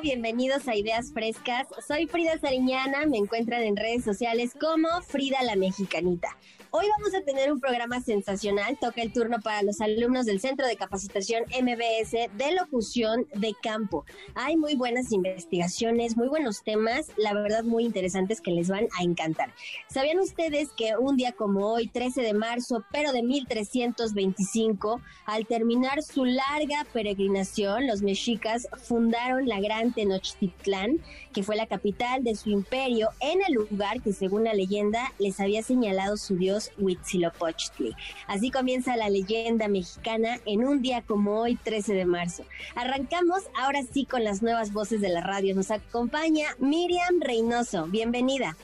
bienvenidos a Ideas Frescas. Soy Frida Sariñana, me encuentran en redes sociales como Frida la Mexicanita. Hoy vamos a tener un programa sensacional. Toca el turno para los alumnos del Centro de Capacitación MBS de Locución de Campo. Hay muy buenas investigaciones, muy buenos temas, la verdad muy interesantes que les van a encantar. ¿Sabían ustedes que un día como hoy, 13 de marzo, pero de 1325, al terminar su larga peregrinación, los mexicas fundaron la Gran Tenochtitlán, que fue la capital de su imperio, en el lugar que según la leyenda les había señalado su dios Huitzilopochtli. Así comienza la leyenda mexicana en un día como hoy, 13 de marzo. Arrancamos ahora sí con las nuevas voces de la radio. Nos acompaña Miriam Reynoso. Bienvenida.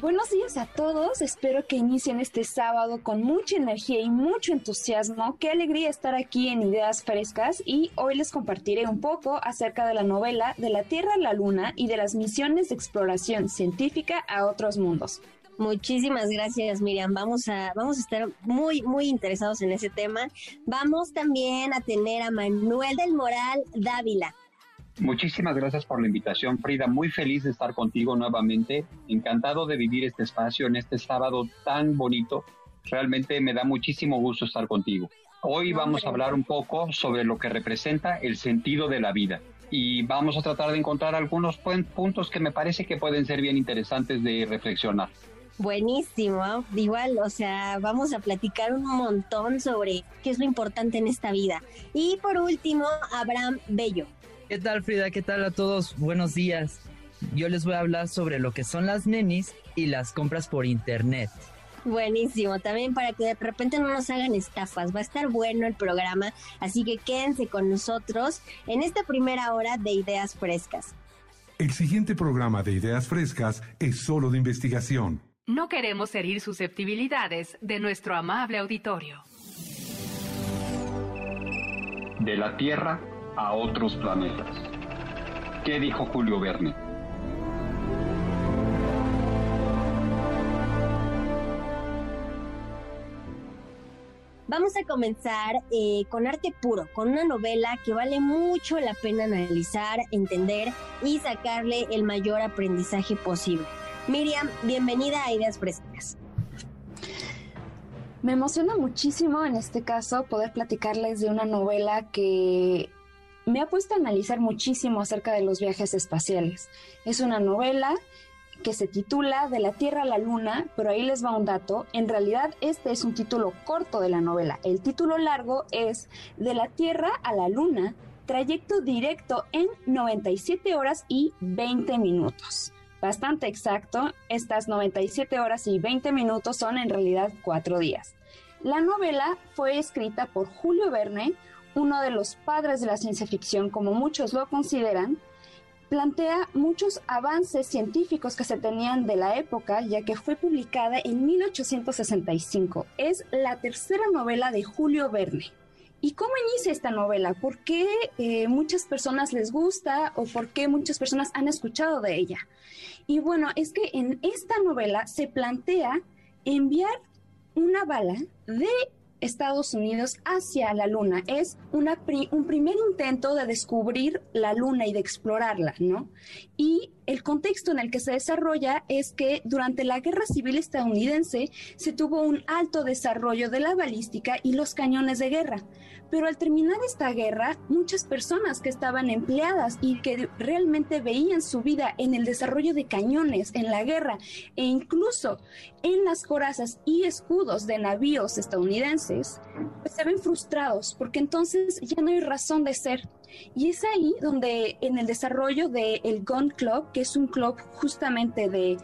Buenos días a todos, espero que inicien este sábado con mucha energía y mucho entusiasmo. Qué alegría estar aquí en Ideas Frescas y hoy les compartiré un poco acerca de la novela De la Tierra a la Luna y de las misiones de exploración científica a otros mundos. Muchísimas gracias, Miriam. Vamos a, vamos a estar muy, muy interesados en ese tema. Vamos también a tener a Manuel del Moral Dávila. Muchísimas gracias por la invitación, Frida. Muy feliz de estar contigo nuevamente. Encantado de vivir este espacio en este sábado tan bonito. Realmente me da muchísimo gusto estar contigo. Hoy vamos a hablar un poco sobre lo que representa el sentido de la vida y vamos a tratar de encontrar algunos puntos que me parece que pueden ser bien interesantes de reflexionar. Buenísimo, igual, o sea, vamos a platicar un montón sobre qué es lo importante en esta vida. Y por último, Abraham Bello. ¿Qué tal Frida? ¿Qué tal a todos? Buenos días. Yo les voy a hablar sobre lo que son las nenis y las compras por internet. Buenísimo, también para que de repente no nos hagan estafas, va a estar bueno el programa, así que quédense con nosotros en esta primera hora de Ideas Frescas. El siguiente programa de Ideas Frescas es solo de investigación. No queremos herir susceptibilidades de nuestro amable auditorio. De la Tierra a otros planetas. ¿Qué dijo Julio Verne? Vamos a comenzar eh, con arte puro, con una novela que vale mucho la pena analizar, entender y sacarle el mayor aprendizaje posible. Miriam, bienvenida a Ideas Frescas. Me emociona muchísimo en este caso poder platicarles de una novela que me ha puesto a analizar muchísimo acerca de los viajes espaciales. Es una novela que se titula De la Tierra a la Luna, pero ahí les va un dato. En realidad este es un título corto de la novela. El título largo es De la Tierra a la Luna, trayecto directo en 97 horas y 20 minutos bastante exacto, estas 97 horas y 20 minutos son en realidad cuatro días. La novela fue escrita por Julio Verne, uno de los padres de la ciencia ficción como muchos lo consideran, plantea muchos avances científicos que se tenían de la época, ya que fue publicada en 1865. Es la tercera novela de Julio Verne. ¿Y cómo inicia esta novela? ¿Por qué eh, muchas personas les gusta o por qué muchas personas han escuchado de ella? Y bueno, es que en esta novela se plantea enviar una bala de Estados Unidos hacia la Luna. Es una un primer intento de descubrir la Luna y de explorarla, ¿no? Y el contexto en el que se desarrolla es que durante la Guerra Civil estadounidense se tuvo un alto desarrollo de la balística y los cañones de guerra. Pero al terminar esta guerra, muchas personas que estaban empleadas y que realmente veían su vida en el desarrollo de cañones, en la guerra e incluso en las corazas y escudos de navíos estadounidenses, pues se ven frustrados porque entonces ya no hay razón de ser y es ahí donde en el desarrollo del Gun Club, que es un club justamente de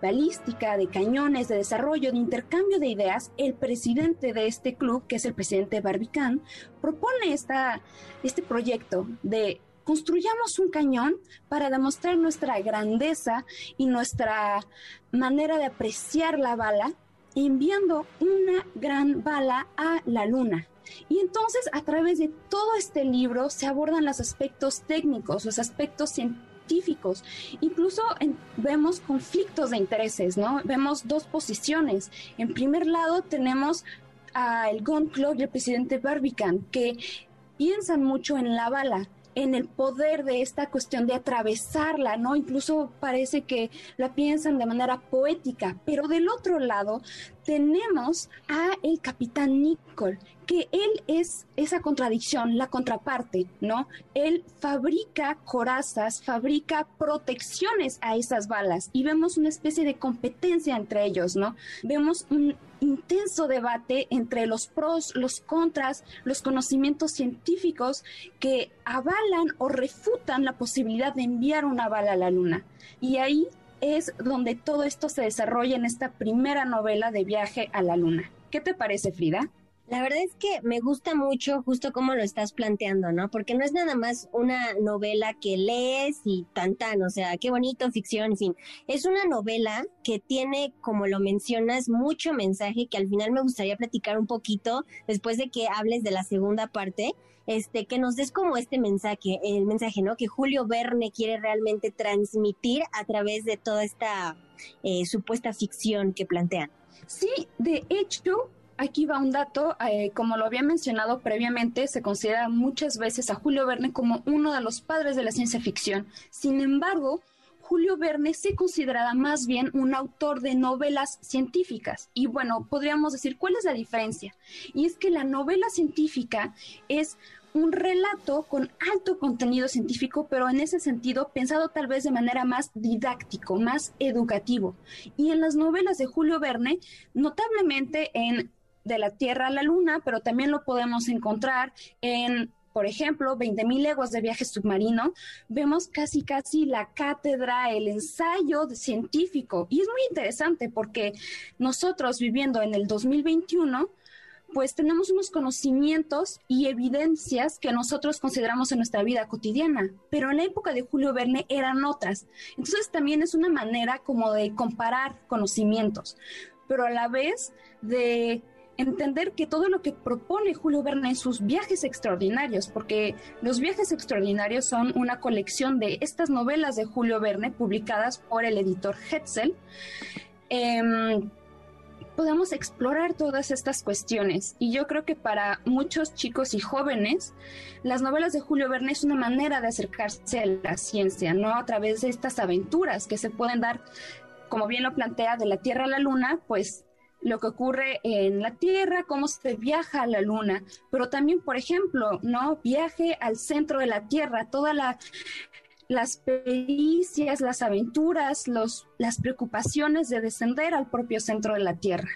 balística, de cañones, de desarrollo, de intercambio de ideas, el presidente de este club, que es el presidente Barbicán, propone esta, este proyecto de construyamos un cañón para demostrar nuestra grandeza y nuestra manera de apreciar la bala, enviando una gran bala a la luna. Y entonces a través de todo este libro se abordan los aspectos técnicos, los aspectos científicos, incluso vemos conflictos de intereses, ¿no? Vemos dos posiciones. En primer lado tenemos al Gun Club y el presidente Barbican, que piensan mucho en la bala, en el poder de esta cuestión de atravesarla, ¿no? Incluso parece que la piensan de manera poética, pero del otro lado tenemos a el capitán Nicole, que él es esa contradicción, la contraparte, ¿no? Él fabrica corazas, fabrica protecciones a esas balas y vemos una especie de competencia entre ellos, ¿no? Vemos un intenso debate entre los pros, los contras, los conocimientos científicos que avalan o refutan la posibilidad de enviar una bala a la luna. Y ahí es donde todo esto se desarrolla en esta primera novela de viaje a la luna. ¿Qué te parece, Frida? La verdad es que me gusta mucho justo cómo lo estás planteando, ¿no? Porque no es nada más una novela que lees y tan tan, o sea, qué bonito, ficción, en fin. Es una novela que tiene, como lo mencionas, mucho mensaje que al final me gustaría platicar un poquito después de que hables de la segunda parte, este, que nos des como este mensaje, el mensaje, ¿no? Que Julio Verne quiere realmente transmitir a través de toda esta eh, supuesta ficción que plantean. Sí, de hecho, aquí va un dato, eh, como lo había mencionado previamente, se considera muchas veces a Julio Verne como uno de los padres de la ciencia ficción. Sin embargo, Julio Verne se consideraba más bien un autor de novelas científicas. Y bueno, podríamos decir, ¿cuál es la diferencia? Y es que la novela científica es un relato con alto contenido científico, pero en ese sentido pensado tal vez de manera más didáctico, más educativo. Y en las novelas de Julio Verne, notablemente en de la Tierra a la Luna, pero también lo podemos encontrar en por ejemplo, 20.000 leguas de viaje submarino, vemos casi casi la cátedra, el ensayo científico. Y es muy interesante porque nosotros viviendo en el 2021, pues tenemos unos conocimientos y evidencias que nosotros consideramos en nuestra vida cotidiana, pero en la época de Julio Verne eran otras. Entonces también es una manera como de comparar conocimientos, pero a la vez de entender que todo lo que propone Julio Verne en sus viajes extraordinarios, porque los viajes extraordinarios son una colección de estas novelas de Julio Verne publicadas por el editor Hetzel, em, podemos explorar todas estas cuestiones. Y yo creo que para muchos chicos y jóvenes, las novelas de Julio Verne es una manera de acercarse a la ciencia, ¿no? A través de estas aventuras que se pueden dar, como bien lo plantea, de la Tierra a la Luna, pues lo que ocurre en la Tierra, cómo se viaja a la Luna, pero también, por ejemplo, ¿no? Viaje al centro de la Tierra, todas las pericias, las aventuras, los, las preocupaciones de descender al propio centro de la Tierra.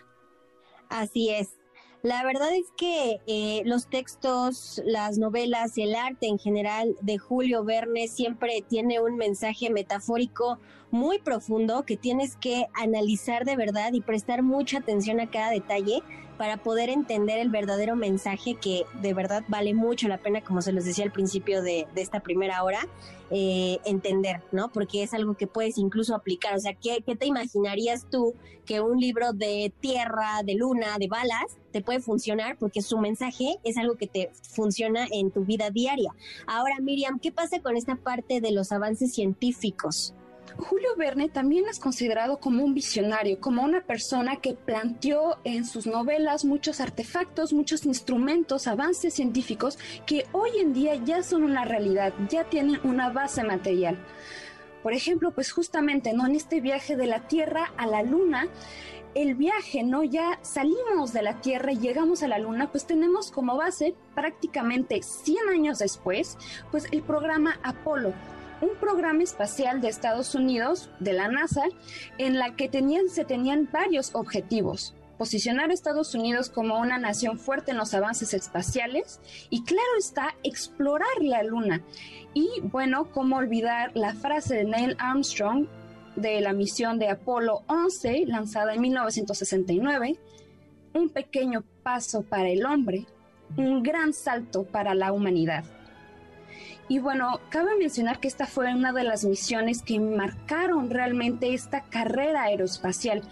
Así es. La verdad es que eh, los textos, las novelas, el arte en general de Julio Verne siempre tiene un mensaje metafórico muy profundo que tienes que analizar de verdad y prestar mucha atención a cada detalle para poder entender el verdadero mensaje que de verdad vale mucho la pena, como se los decía al principio de, esta primera hora, eh, entender, ¿no? Porque es algo que puedes incluso aplicar. O sea, ¿qué, ¿qué te imaginarías tú que un libro de tierra, de luna, de balas, te puede funcionar? Porque su mensaje es algo que te funciona en tu vida diaria. Ahora, Miriam, ¿qué pasa con esta parte de los avances científicos? Julio Verne también es considerado como un visionario, como una persona que planteó en sus novelas muchos artefactos, muchos instrumentos, avances científicos que hoy en día ya son una realidad, ya tienen una base material. Por ejemplo, pues justamente, ¿no? En este viaje de la Tierra a la Luna, el viaje, ¿no? Ya salimos de la Tierra y llegamos a la Luna, pues tenemos como base prácticamente 100 años después, pues el programa Apolo, un programa espacial de Estados Unidos, de la NASA, en la que tenían, se tenían varios objetivos. Posicionar a Estados Unidos como una nación fuerte en los avances espaciales y claro está, explorar la Luna. Y bueno, cómo olvidar la frase de Neil Armstrong de la misión de Apolo 11, lanzada en 1969, un pequeño paso para el hombre, un gran salto para la humanidad. Y bueno, cabe mencionar que esta fue una de las misiones que marcaron realmente esta carrera aeroespacial,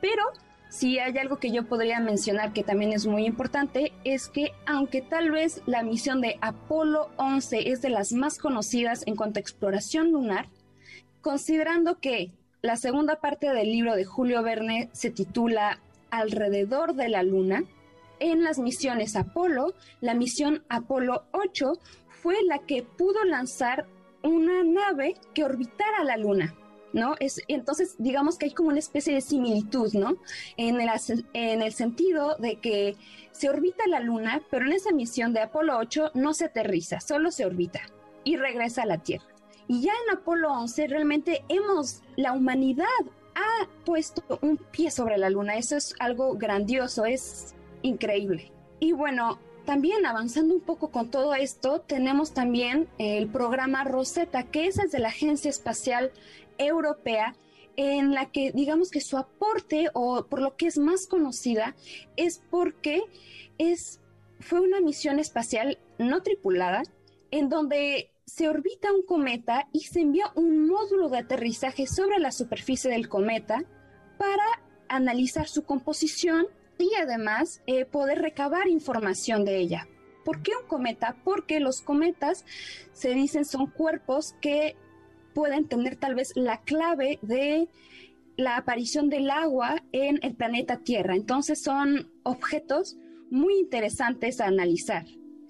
pero si hay algo que yo podría mencionar que también es muy importante, es que aunque tal vez la misión de Apolo 11 es de las más conocidas en cuanto a exploración lunar, considerando que la segunda parte del libro de Julio Verne se titula Alrededor de la Luna, en las misiones Apolo, la misión Apolo 8 fue la que pudo lanzar una nave que orbitara la Luna. ¿no? Es, entonces, digamos que hay como una especie de similitud, ¿no? En el, en el sentido de que se orbita la Luna, pero en esa misión de Apolo 8 no se aterriza, solo se orbita y regresa a la Tierra. Y ya en Apolo 11 realmente hemos, la humanidad ha puesto un pie sobre la Luna. Eso es algo grandioso, es increíble. Y bueno, también avanzando un poco con todo esto, tenemos también el programa Rosetta, que es de la Agencia Espacial Europea, en la que digamos que su aporte, o por lo que es más conocida, es porque es, fue una misión espacial no tripulada, en donde se orbita un cometa y se envía un módulo de aterrizaje sobre la superficie del cometa para analizar su composición y además eh, poder recabar información de ella. ¿Por qué un cometa? Porque los cometas se dicen son cuerpos que pueden tener tal vez la clave de la aparición del agua en el planeta Tierra. Entonces son objetos muy interesantes a analizar.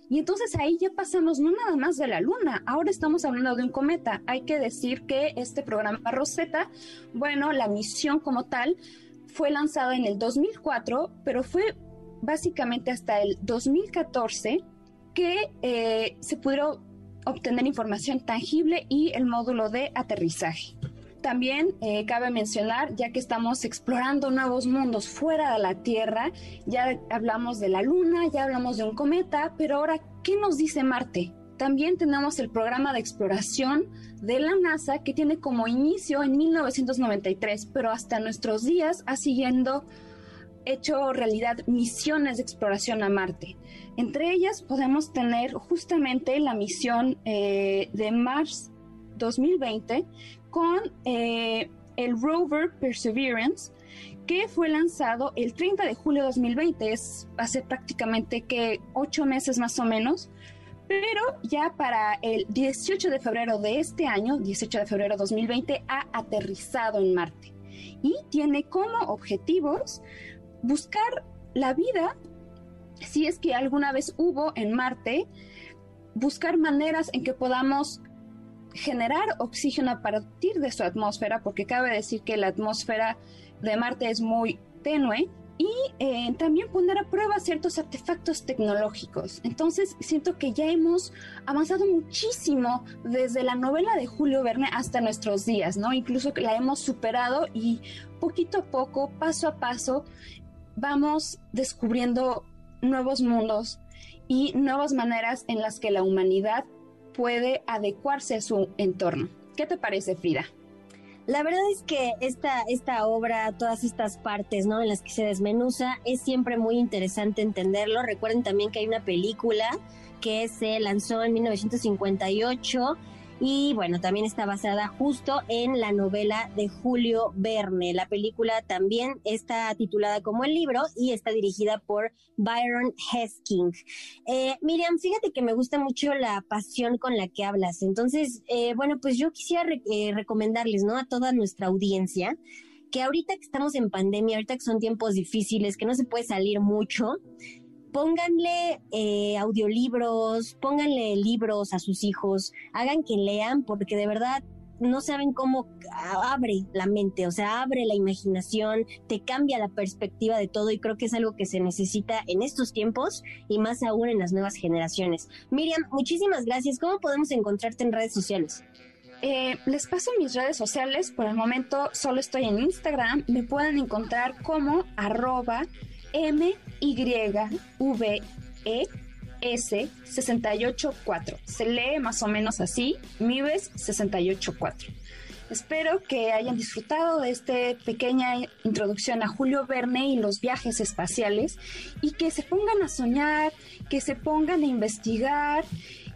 Y entonces ahí ya pasamos no nada más de la Luna, ahora estamos hablando de un cometa. Hay que decir que este programa Rosetta, bueno, la misión como tal, fue lanzada en el 2004, pero fue básicamente hasta el 2014 que eh, se pudieron obtener información tangible y el módulo de aterrizaje. También eh, cabe mencionar, ya que estamos explorando nuevos mundos fuera de la Tierra, ya hablamos de la Luna, ya hablamos de un cometa, pero ahora, ¿qué nos dice Marte? También tenemos el programa de exploración de la NASA que tiene como inicio en 1993, pero hasta nuestros días ha siguiendo hecho realidad misiones de exploración a Marte. Entre ellas podemos tener justamente la misión eh, de Mars 2020 con eh, el rover Perseverance, que fue lanzado el 30 de julio de 2020, es hace prácticamente que ocho meses más o menos, pero ya para el 18 de febrero de este año, 18 de febrero de 2020, ha aterrizado en Marte. Y tiene como objetivos buscar la vida, si es que alguna vez hubo en Marte, buscar maneras en que podamos generar oxígeno a partir de su atmósfera, porque cabe decir que la atmósfera de Marte es muy tenue y eh, también poner a prueba ciertos artefactos tecnológicos. Entonces siento que ya hemos avanzado muchísimo desde la novela de Julio Verne hasta nuestros días, ¿no? Incluso la hemos superado y poquito a poco, paso a paso, vamos descubriendo nuevos mundos y nuevas maneras en las que la humanidad puede adecuarse a su entorno. ¿Qué te parece, Frida? La verdad es que esta, esta obra, todas estas partes, ¿no? En las que se desmenuza, es siempre muy interesante entenderlo. Recuerden también que hay una película que se lanzó en 1958 y bueno, también está basada justo en la novela de Julio Verne. La película también está titulada como el libro y está dirigida por Byron Hesking. Eh, Miriam, fíjate que me gusta mucho la pasión con la que hablas. Entonces, eh, bueno, pues yo quisiera eh, recomendarles, ¿no? A toda nuestra audiencia que ahorita que estamos en pandemia, ahorita que son tiempos difíciles, que no se puede salir mucho, pónganle eh, audiolibros, pónganle libros a sus hijos, hagan que lean, porque de verdad no saben cómo abre la mente, o sea, abre la imaginación, te cambia la perspectiva de todo y creo que es algo que se necesita en estos tiempos y más aún en las nuevas generaciones. Miriam, muchísimas gracias. ¿Cómo podemos encontrarte en redes sociales? Eh, les paso mis redes sociales. Por el momento solo estoy en Instagram. Me pueden encontrar como arroba M Y V E S 684. Se lee más o menos así, Mives 684. Espero que hayan disfrutado de esta pequeña introducción a Julio Verne y los viajes espaciales y que se pongan a soñar, que se pongan a investigar,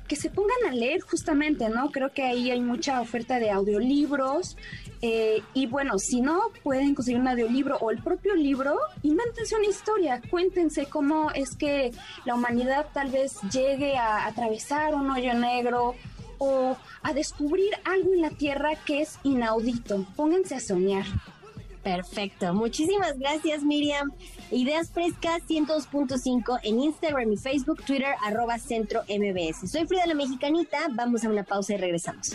que se pongan a leer justamente, ¿no? Creo que ahí hay mucha oferta de audiolibros eh, y bueno, si no pueden conseguir un audiolibro o el propio libro, invéntense una historia, cuéntense cómo es que la humanidad tal vez llegue a atravesar un hoyo negro o a descubrir algo en la Tierra que es inaudito. Pónganse a soñar. Perfecto. Muchísimas gracias, Miriam. Ideas Frescas 102.5 en Instagram y Facebook, Twitter, arroba Centro MBS. Soy Frida la Mexicanita. Vamos a una pausa y regresamos.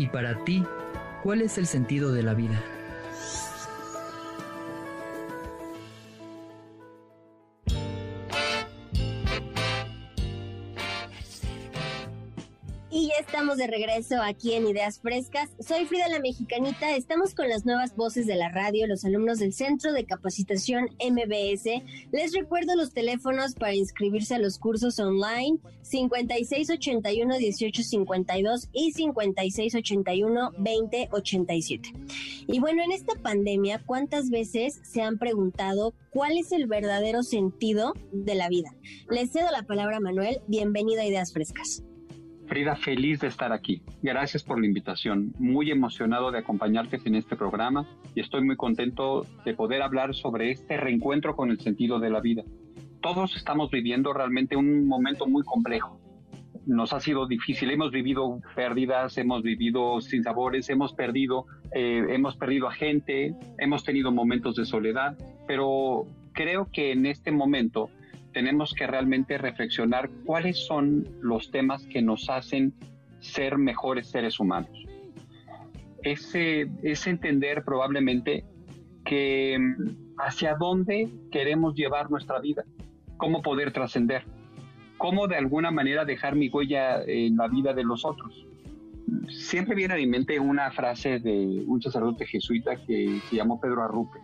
Y para ti, ¿cuál es el sentido de la vida? Estamos de regreso aquí en Ideas Frescas. Soy Frida la Mexicanita. Estamos con las nuevas voces de la radio, los alumnos del Centro de Capacitación MBS. Les recuerdo los teléfonos para inscribirse a los cursos online 5681 1852 y 5681 2087. Y bueno, en esta pandemia, ¿cuántas veces se han preguntado cuál es el verdadero sentido de la vida? Les cedo la palabra a Manuel. Bienvenido a Ideas Frescas. Frida, feliz de estar aquí. Gracias por la invitación. Muy emocionado de acompañarte en este programa y estoy muy contento de poder hablar sobre este reencuentro con el sentido de la vida. Todos estamos viviendo realmente un momento muy complejo. Nos ha sido difícil, hemos vivido pérdidas, hemos vivido sinsabores, hemos perdido, eh, hemos perdido a gente, hemos tenido momentos de soledad, pero creo que en este momento tenemos que realmente reflexionar cuáles son los temas que nos hacen ser mejores seres humanos. Ese es entender probablemente que mm, hacia dónde queremos llevar nuestra vida, cómo poder trascender, cómo de alguna manera dejar mi huella en la vida de los otros. Siempre viene a mi mente una frase de un sacerdote jesuita que se llamó Pedro Arrupe,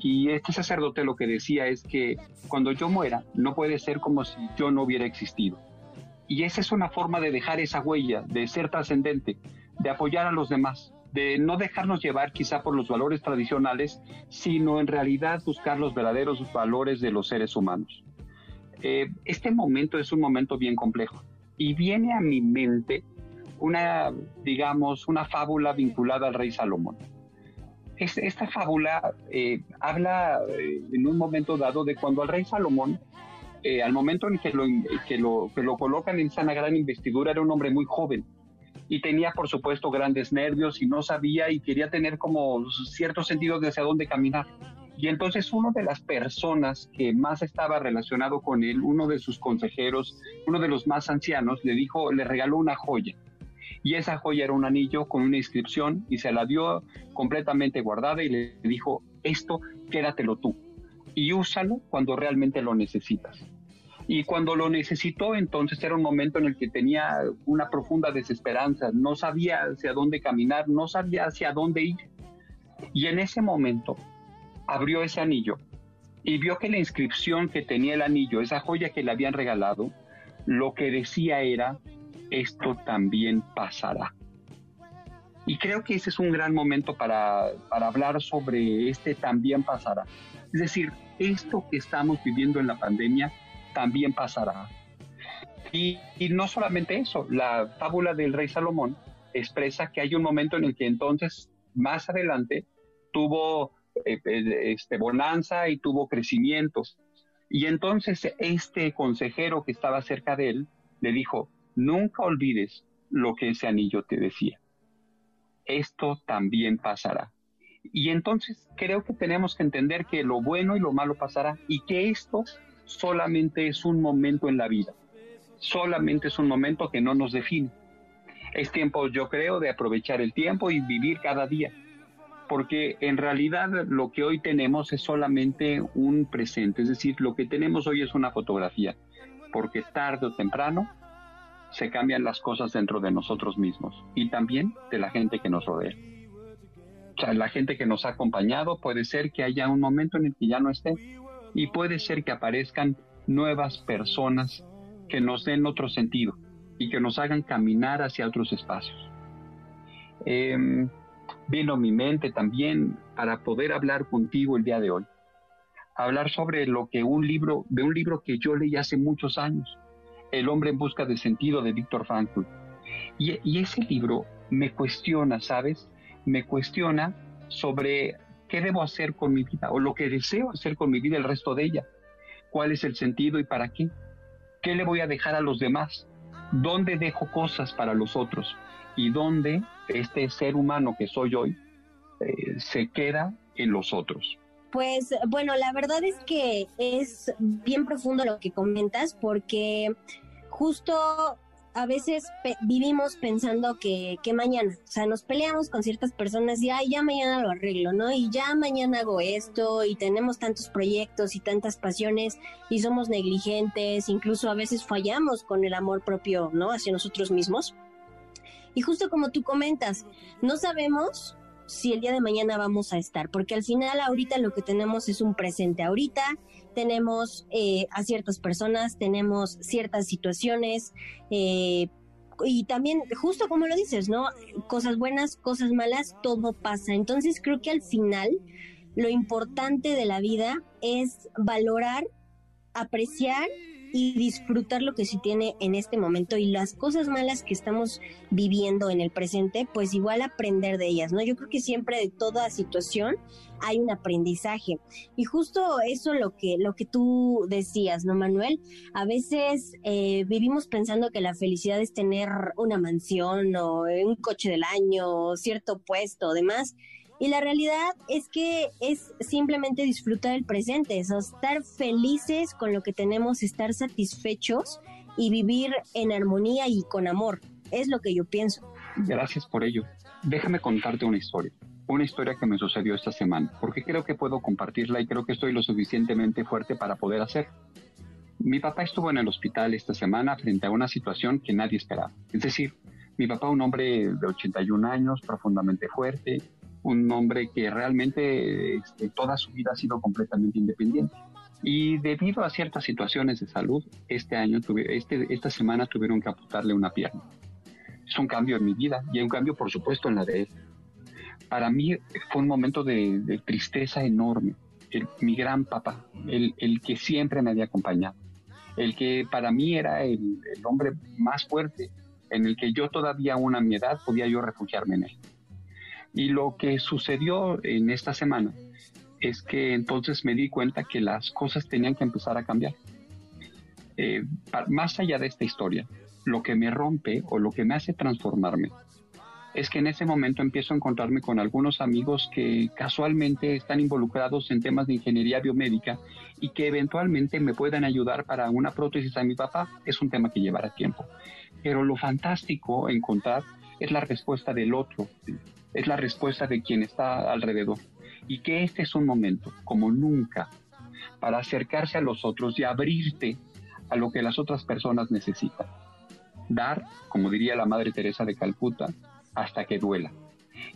y este sacerdote lo que decía es que cuando yo muera, no puede ser como si yo no hubiera existido. Y esa es una forma de dejar esa huella, de ser trascendente, de apoyar a los demás, de no dejarnos llevar quizá por los valores tradicionales, sino en realidad buscar los verdaderos valores de los seres humanos. Eh, este momento es un momento bien complejo y viene a mi mente una, digamos, una fábula vinculada al rey Salomón esta fábula eh, habla eh, en un momento dado de cuando al rey Salomón, eh, al momento en que lo, que, lo, colocan en esa gran investidura, era un hombre muy joven y tenía por supuesto grandes nervios y no sabía y quería tener como ciertos sentidos de hacia dónde caminar. Y entonces uno de las personas que más estaba relacionado con él, uno de sus consejeros, uno de los más ancianos, le dijo, le regaló una joya y esa joya era un anillo con una inscripción y se la dio completamente guardada y le dijo, esto quédatelo tú y úsalo cuando realmente lo necesitas. Y cuando lo necesitó, entonces era un momento en el que tenía una profunda desesperanza, no sabía hacia dónde caminar, no sabía hacia dónde ir. Y en ese momento abrió ese anillo y vio que la inscripción que tenía el anillo, esa joya que le habían regalado, lo que decía era, esto también pasará. Y creo que ese es un gran momento para, hablar sobre este también pasará. Es decir, esto que estamos viviendo en la pandemia también pasará. Y, no solamente eso, la fábula del rey Salomón expresa que hay un momento en el que entonces, más adelante, tuvo eh, eh, este, bonanza y tuvo crecimiento. Y entonces este consejero que estaba cerca de él le dijo, Nunca olvides lo que ese anillo te decía. Esto también pasará. Y entonces creo que tenemos que entender que lo bueno y lo malo pasará y que esto solamente es un momento en la vida. Solamente es un momento que no nos define. Es tiempo, yo creo, de aprovechar el tiempo y vivir cada día. Porque en realidad lo que hoy tenemos es solamente un presente, es decir, lo que tenemos hoy es una fotografía, porque tarde o temprano se cambian las cosas dentro de nosotros mismos y también de la gente que nos rodea. O sea, la gente que nos ha acompañado puede ser que haya un momento en el que ya no esté y puede ser que aparezcan nuevas personas que nos den otro sentido y que nos hagan caminar hacia otros espacios. Eh, vino mi mente también para poder hablar contigo el día de hoy. Hablar sobre lo que un libro, de un libro que yo leí hace muchos años, El hombre en busca de sentido de Víctor Frankl. Y, ese libro me cuestiona, ¿sabes? Me cuestiona sobre qué debo hacer con mi vida o lo que deseo hacer con mi vida el resto de ella. ¿Cuál es el sentido y para qué? ¿Qué le voy a dejar a los demás? ¿Dónde dejo cosas para los otros? ¿Y dónde este ser humano que soy hoy eh, se queda en los otros? Pues bueno, la verdad es que es bien profundo lo que comentas porque justo a veces vivimos pensando que, que, mañana, o sea, nos peleamos con ciertas personas y, ay, ya mañana lo arreglo, ¿no? Y ya mañana hago esto y tenemos tantos proyectos y tantas pasiones y somos negligentes, incluso a veces fallamos con el amor propio, ¿no? Hacia nosotros mismos. Y justo como tú comentas, no sabemos si el día de mañana vamos a estar, porque al final ahorita lo que tenemos es un presente. Ahorita tenemos eh, a ciertas personas, tenemos ciertas situaciones, eh, y también, justo como lo dices, ¿no? Cosas buenas, cosas malas, todo pasa. Entonces creo que al final lo importante de la vida es valorar, apreciar y disfrutar lo que se tiene en este momento y las cosas malas que estamos viviendo en el presente, pues igual aprender de ellas, ¿no? Yo creo que siempre de toda situación hay un aprendizaje. Y justo eso lo que, lo que tú decías, ¿no, Manuel? A veces eh, vivimos pensando que la felicidad es tener una mansión o un coche del año, o cierto puesto, demás. Y la realidad es que es simplemente disfrutar el presente, es estar felices con lo que tenemos, estar satisfechos y vivir en armonía y con amor. Es lo que yo pienso. Gracias por ello. Déjame contarte una historia. Una historia que me sucedió esta semana, porque creo que puedo compartirla y creo que estoy lo suficientemente fuerte para poder hacer. Mi papá estuvo en el hospital esta semana frente a una situación que nadie esperaba. Es decir, mi papá, un hombre de 81 años, profundamente fuerte, un hombre que realmente este, toda su vida ha sido completamente independiente. Y debido a ciertas situaciones de salud, este año, tuve, este, esta semana tuvieron que amputarle una pierna. Es un cambio en mi vida y un cambio, por supuesto, en la de él. Para mí fue un momento de, tristeza enorme. mi gran papá, el, el, que siempre me había acompañado, el que para mí era el, el hombre más fuerte, en el que yo todavía aún a mi edad podía yo refugiarme en él. Y lo que sucedió en esta semana es que entonces me di cuenta que las cosas tenían que empezar a cambiar. Eh, más allá de esta historia, lo que me rompe o lo que me hace transformarme es que en ese momento empiezo a encontrarme con algunos amigos que casualmente están involucrados en temas de ingeniería biomédica y que eventualmente me puedan ayudar para una prótesis a mi papá. Es un tema que llevará tiempo. Pero lo fantástico encontrar es la respuesta del otro, es la respuesta de quien está alrededor. Y que este es un momento, como nunca, para acercarse a los otros y abrirte a lo que las otras personas necesitan. Dar, como diría la Madre Teresa de Calcuta, hasta que duela.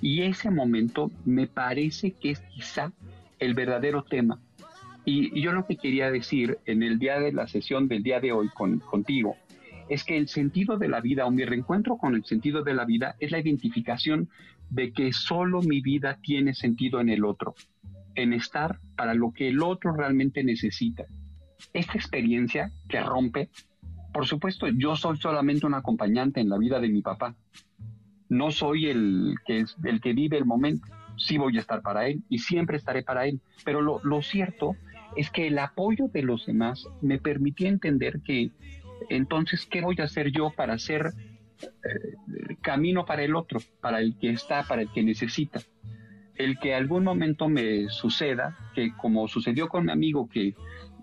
Y ese momento me parece que es quizá el verdadero tema. Y, yo lo que quería decir en el día de la sesión del día de hoy con, contigo es que el sentido de la vida o mi reencuentro con el sentido de la vida es la identificación de que solo mi vida tiene sentido en el otro, en estar para lo que el otro realmente necesita. Esta experiencia que rompe, por supuesto, yo soy solamente un acompañante en la vida de mi papá. No soy el que, es, el que vive el momento. Sí voy a estar para él y siempre estaré para él. Pero lo, lo cierto es que el apoyo de los demás me permitió entender que entonces, ¿qué voy a hacer yo para hacer camino para el otro, para el que está, para el que necesita? el que algún momento me suceda, que como sucedió con mi amigo que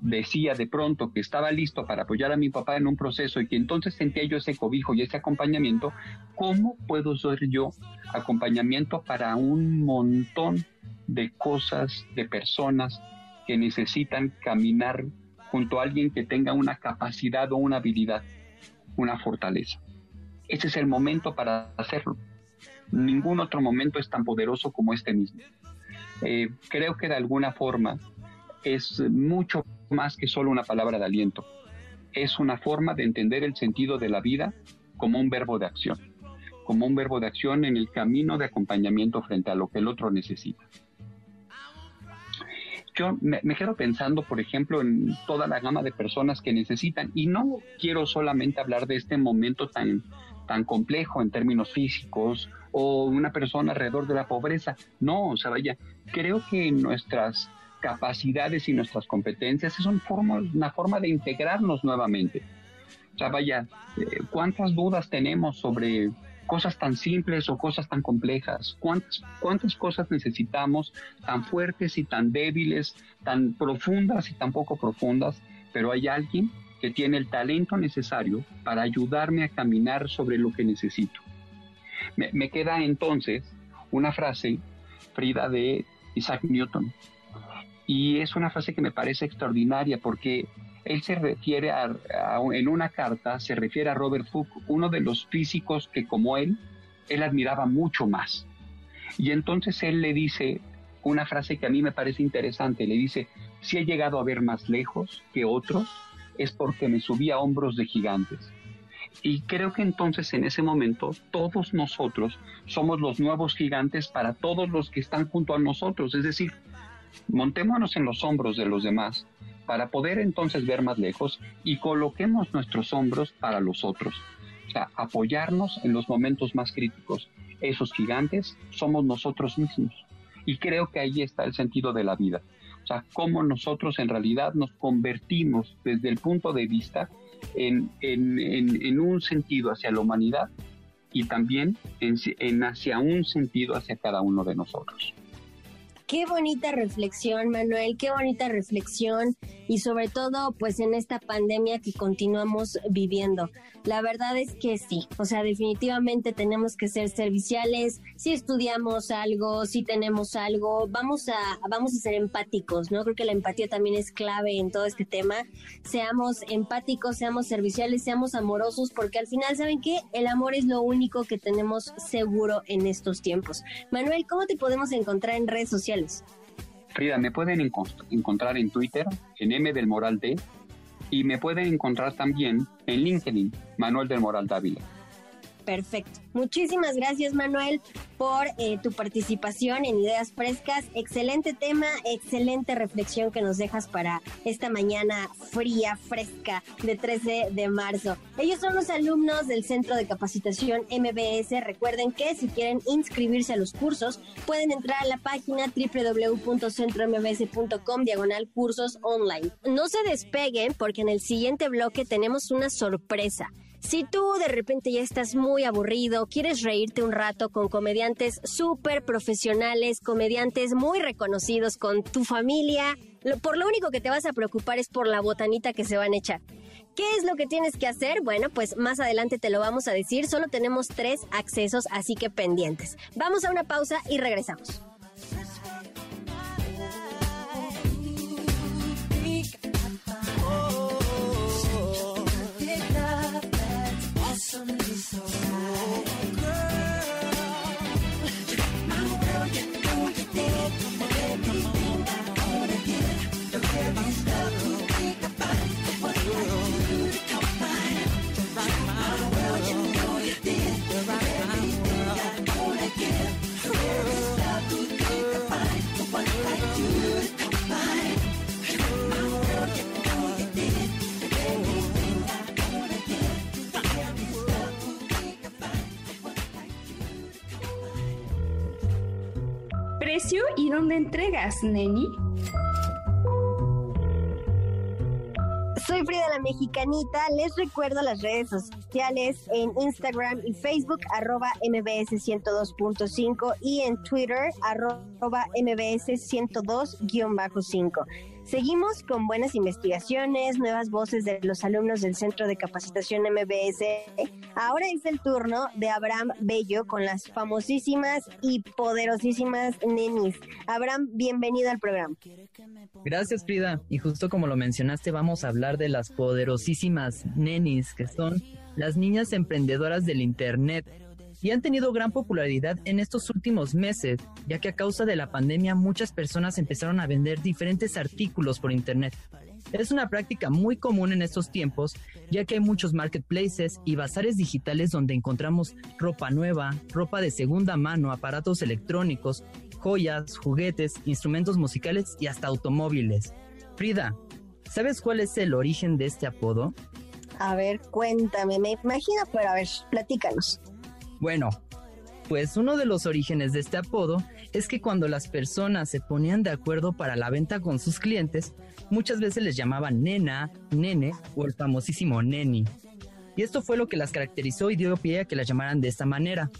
decía de pronto que estaba listo para apoyar a mi papá en un proceso y que entonces sentía yo ese cobijo y ese acompañamiento, ¿cómo puedo ser yo acompañamiento para un montón de cosas, de personas que necesitan caminar junto a alguien que tenga una capacidad o una habilidad, una fortaleza? Ese es el momento para hacerlo. Ningún otro momento es tan poderoso como este mismo. Eh, creo que de alguna forma es mucho más que solo una palabra de aliento. Es una forma de entender el sentido de la vida como un verbo de acción, como un verbo de acción en el camino de acompañamiento frente a lo que el otro necesita. Yo me, quedo pensando, por ejemplo, en toda la gama de personas que necesitan, y no quiero solamente hablar de este momento tan, tan complejo en términos físicos o una persona alrededor de la pobreza. No, o sea, vaya, creo que nuestras capacidades y nuestras competencias es una forma, de integrarnos nuevamente. O sea, vaya, eh, ¿cuántas dudas tenemos sobre cosas tan simples o cosas tan complejas? ¿Cuántas, ¿Cuántas cosas necesitamos tan fuertes y tan débiles, tan profundas y tan poco profundas? Pero hay alguien que tiene el talento necesario para ayudarme a caminar sobre lo que necesito. Me, queda entonces una frase, Frida, de Isaac Newton, y es una frase que me parece extraordinaria porque él se refiere a, en una carta, se refiere a Robert Hooke, uno de los físicos que como él, él admiraba mucho más. Y entonces él le dice una frase que a mí me parece interesante, le dice, si he llegado a ver más lejos que otros, es porque me subí a hombros de gigantes. Y creo que entonces en ese momento todos nosotros somos los nuevos gigantes para todos los que están junto a nosotros. Es decir, montémonos en los hombros de los demás para poder entonces ver más lejos y coloquemos nuestros hombros para los otros. O sea, apoyarnos en los momentos más críticos. Esos gigantes somos nosotros mismos. Y creo que ahí está el sentido de la vida. Sea, cómo nosotros en realidad nos convertimos desde el punto de vista en, en, un sentido hacia la humanidad y también en hacia un sentido hacia cada uno de nosotros. Qué bonita reflexión, Manuel, qué bonita reflexión y sobre todo pues en esta pandemia que continuamos viviendo. La verdad es que sí, o sea, definitivamente tenemos que ser serviciales, si estudiamos algo, si tenemos algo, vamos a vamos a ser empáticos, ¿no? Creo que la empatía también es clave en todo este tema. Seamos empáticos, seamos serviciales, seamos amorosos porque al final saben que el amor es lo único que tenemos seguro en estos tiempos. Manuel, ¿cómo te podemos encontrar en redes sociales? Frida, me pueden encontrar en Twitter, en M del Moral D, y me pueden encontrar también en LinkedIn, Manuel del Moral Dávila. Perfecto. Muchísimas gracias, Manuel, por eh, tu participación en Ideas Frescas. Excelente tema, excelente reflexión que nos dejas para esta mañana fría, fresca de 13 de marzo. Ellos son los alumnos del Centro de Capacitación MBS. Recuerden que si quieren inscribirse a los cursos, pueden entrar a la página www.centrombs.com diagonal cursos online. No se despeguen porque en el siguiente bloque tenemos una sorpresa. Si tú de repente ya estás muy aburrido, quieres reírte un rato con comediantes súper profesionales, comediantes muy reconocidos con tu familia, por lo único que te vas a preocupar es por la botanita que se van a echar. ¿Qué es lo que tienes que hacer? Bueno, pues más adelante te lo vamos a decir. Solo tenemos tres accesos, así que pendientes. Vamos a una pausa y regresamos. somebody's so right. Y dónde entregas, Neni? Soy Frida la Mexicanita. Les recuerdo las redes sociales en Instagram y Facebook, arroba MBS 102.5 y en Twitter, arroba arroba mbs 102-5. Seguimos con buenas investigaciones, nuevas voces de los alumnos del Centro de Capacitación MBS. Ahora es el turno de Abraham Bello con las famosísimas y poderosísimas nenis. Abraham, bienvenido al programa. Gracias, Frida. Y justo como lo mencionaste, vamos a hablar de las poderosísimas nenis, que son las niñas emprendedoras del Internet y han tenido gran popularidad en estos últimos meses, ya que a causa de la pandemia muchas personas empezaron a vender diferentes artículos por Internet. Es una práctica muy común en estos tiempos, ya que hay muchos marketplaces y bazares digitales donde encontramos ropa nueva, ropa de segunda mano, aparatos electrónicos, joyas, juguetes, instrumentos musicales y hasta automóviles. Frida, ¿sabes cuál es el origen de este apodo? A ver, cuéntame, me imagino, pero a ver, platícanos. Bueno, pues uno de los orígenes de este apodo es que cuando las personas se ponían de acuerdo para la venta con sus clientes, muchas veces les llamaban nena, nene o el famosísimo neni. Y esto fue lo que las caracterizó y dio pie a que las llamaran de esta manera.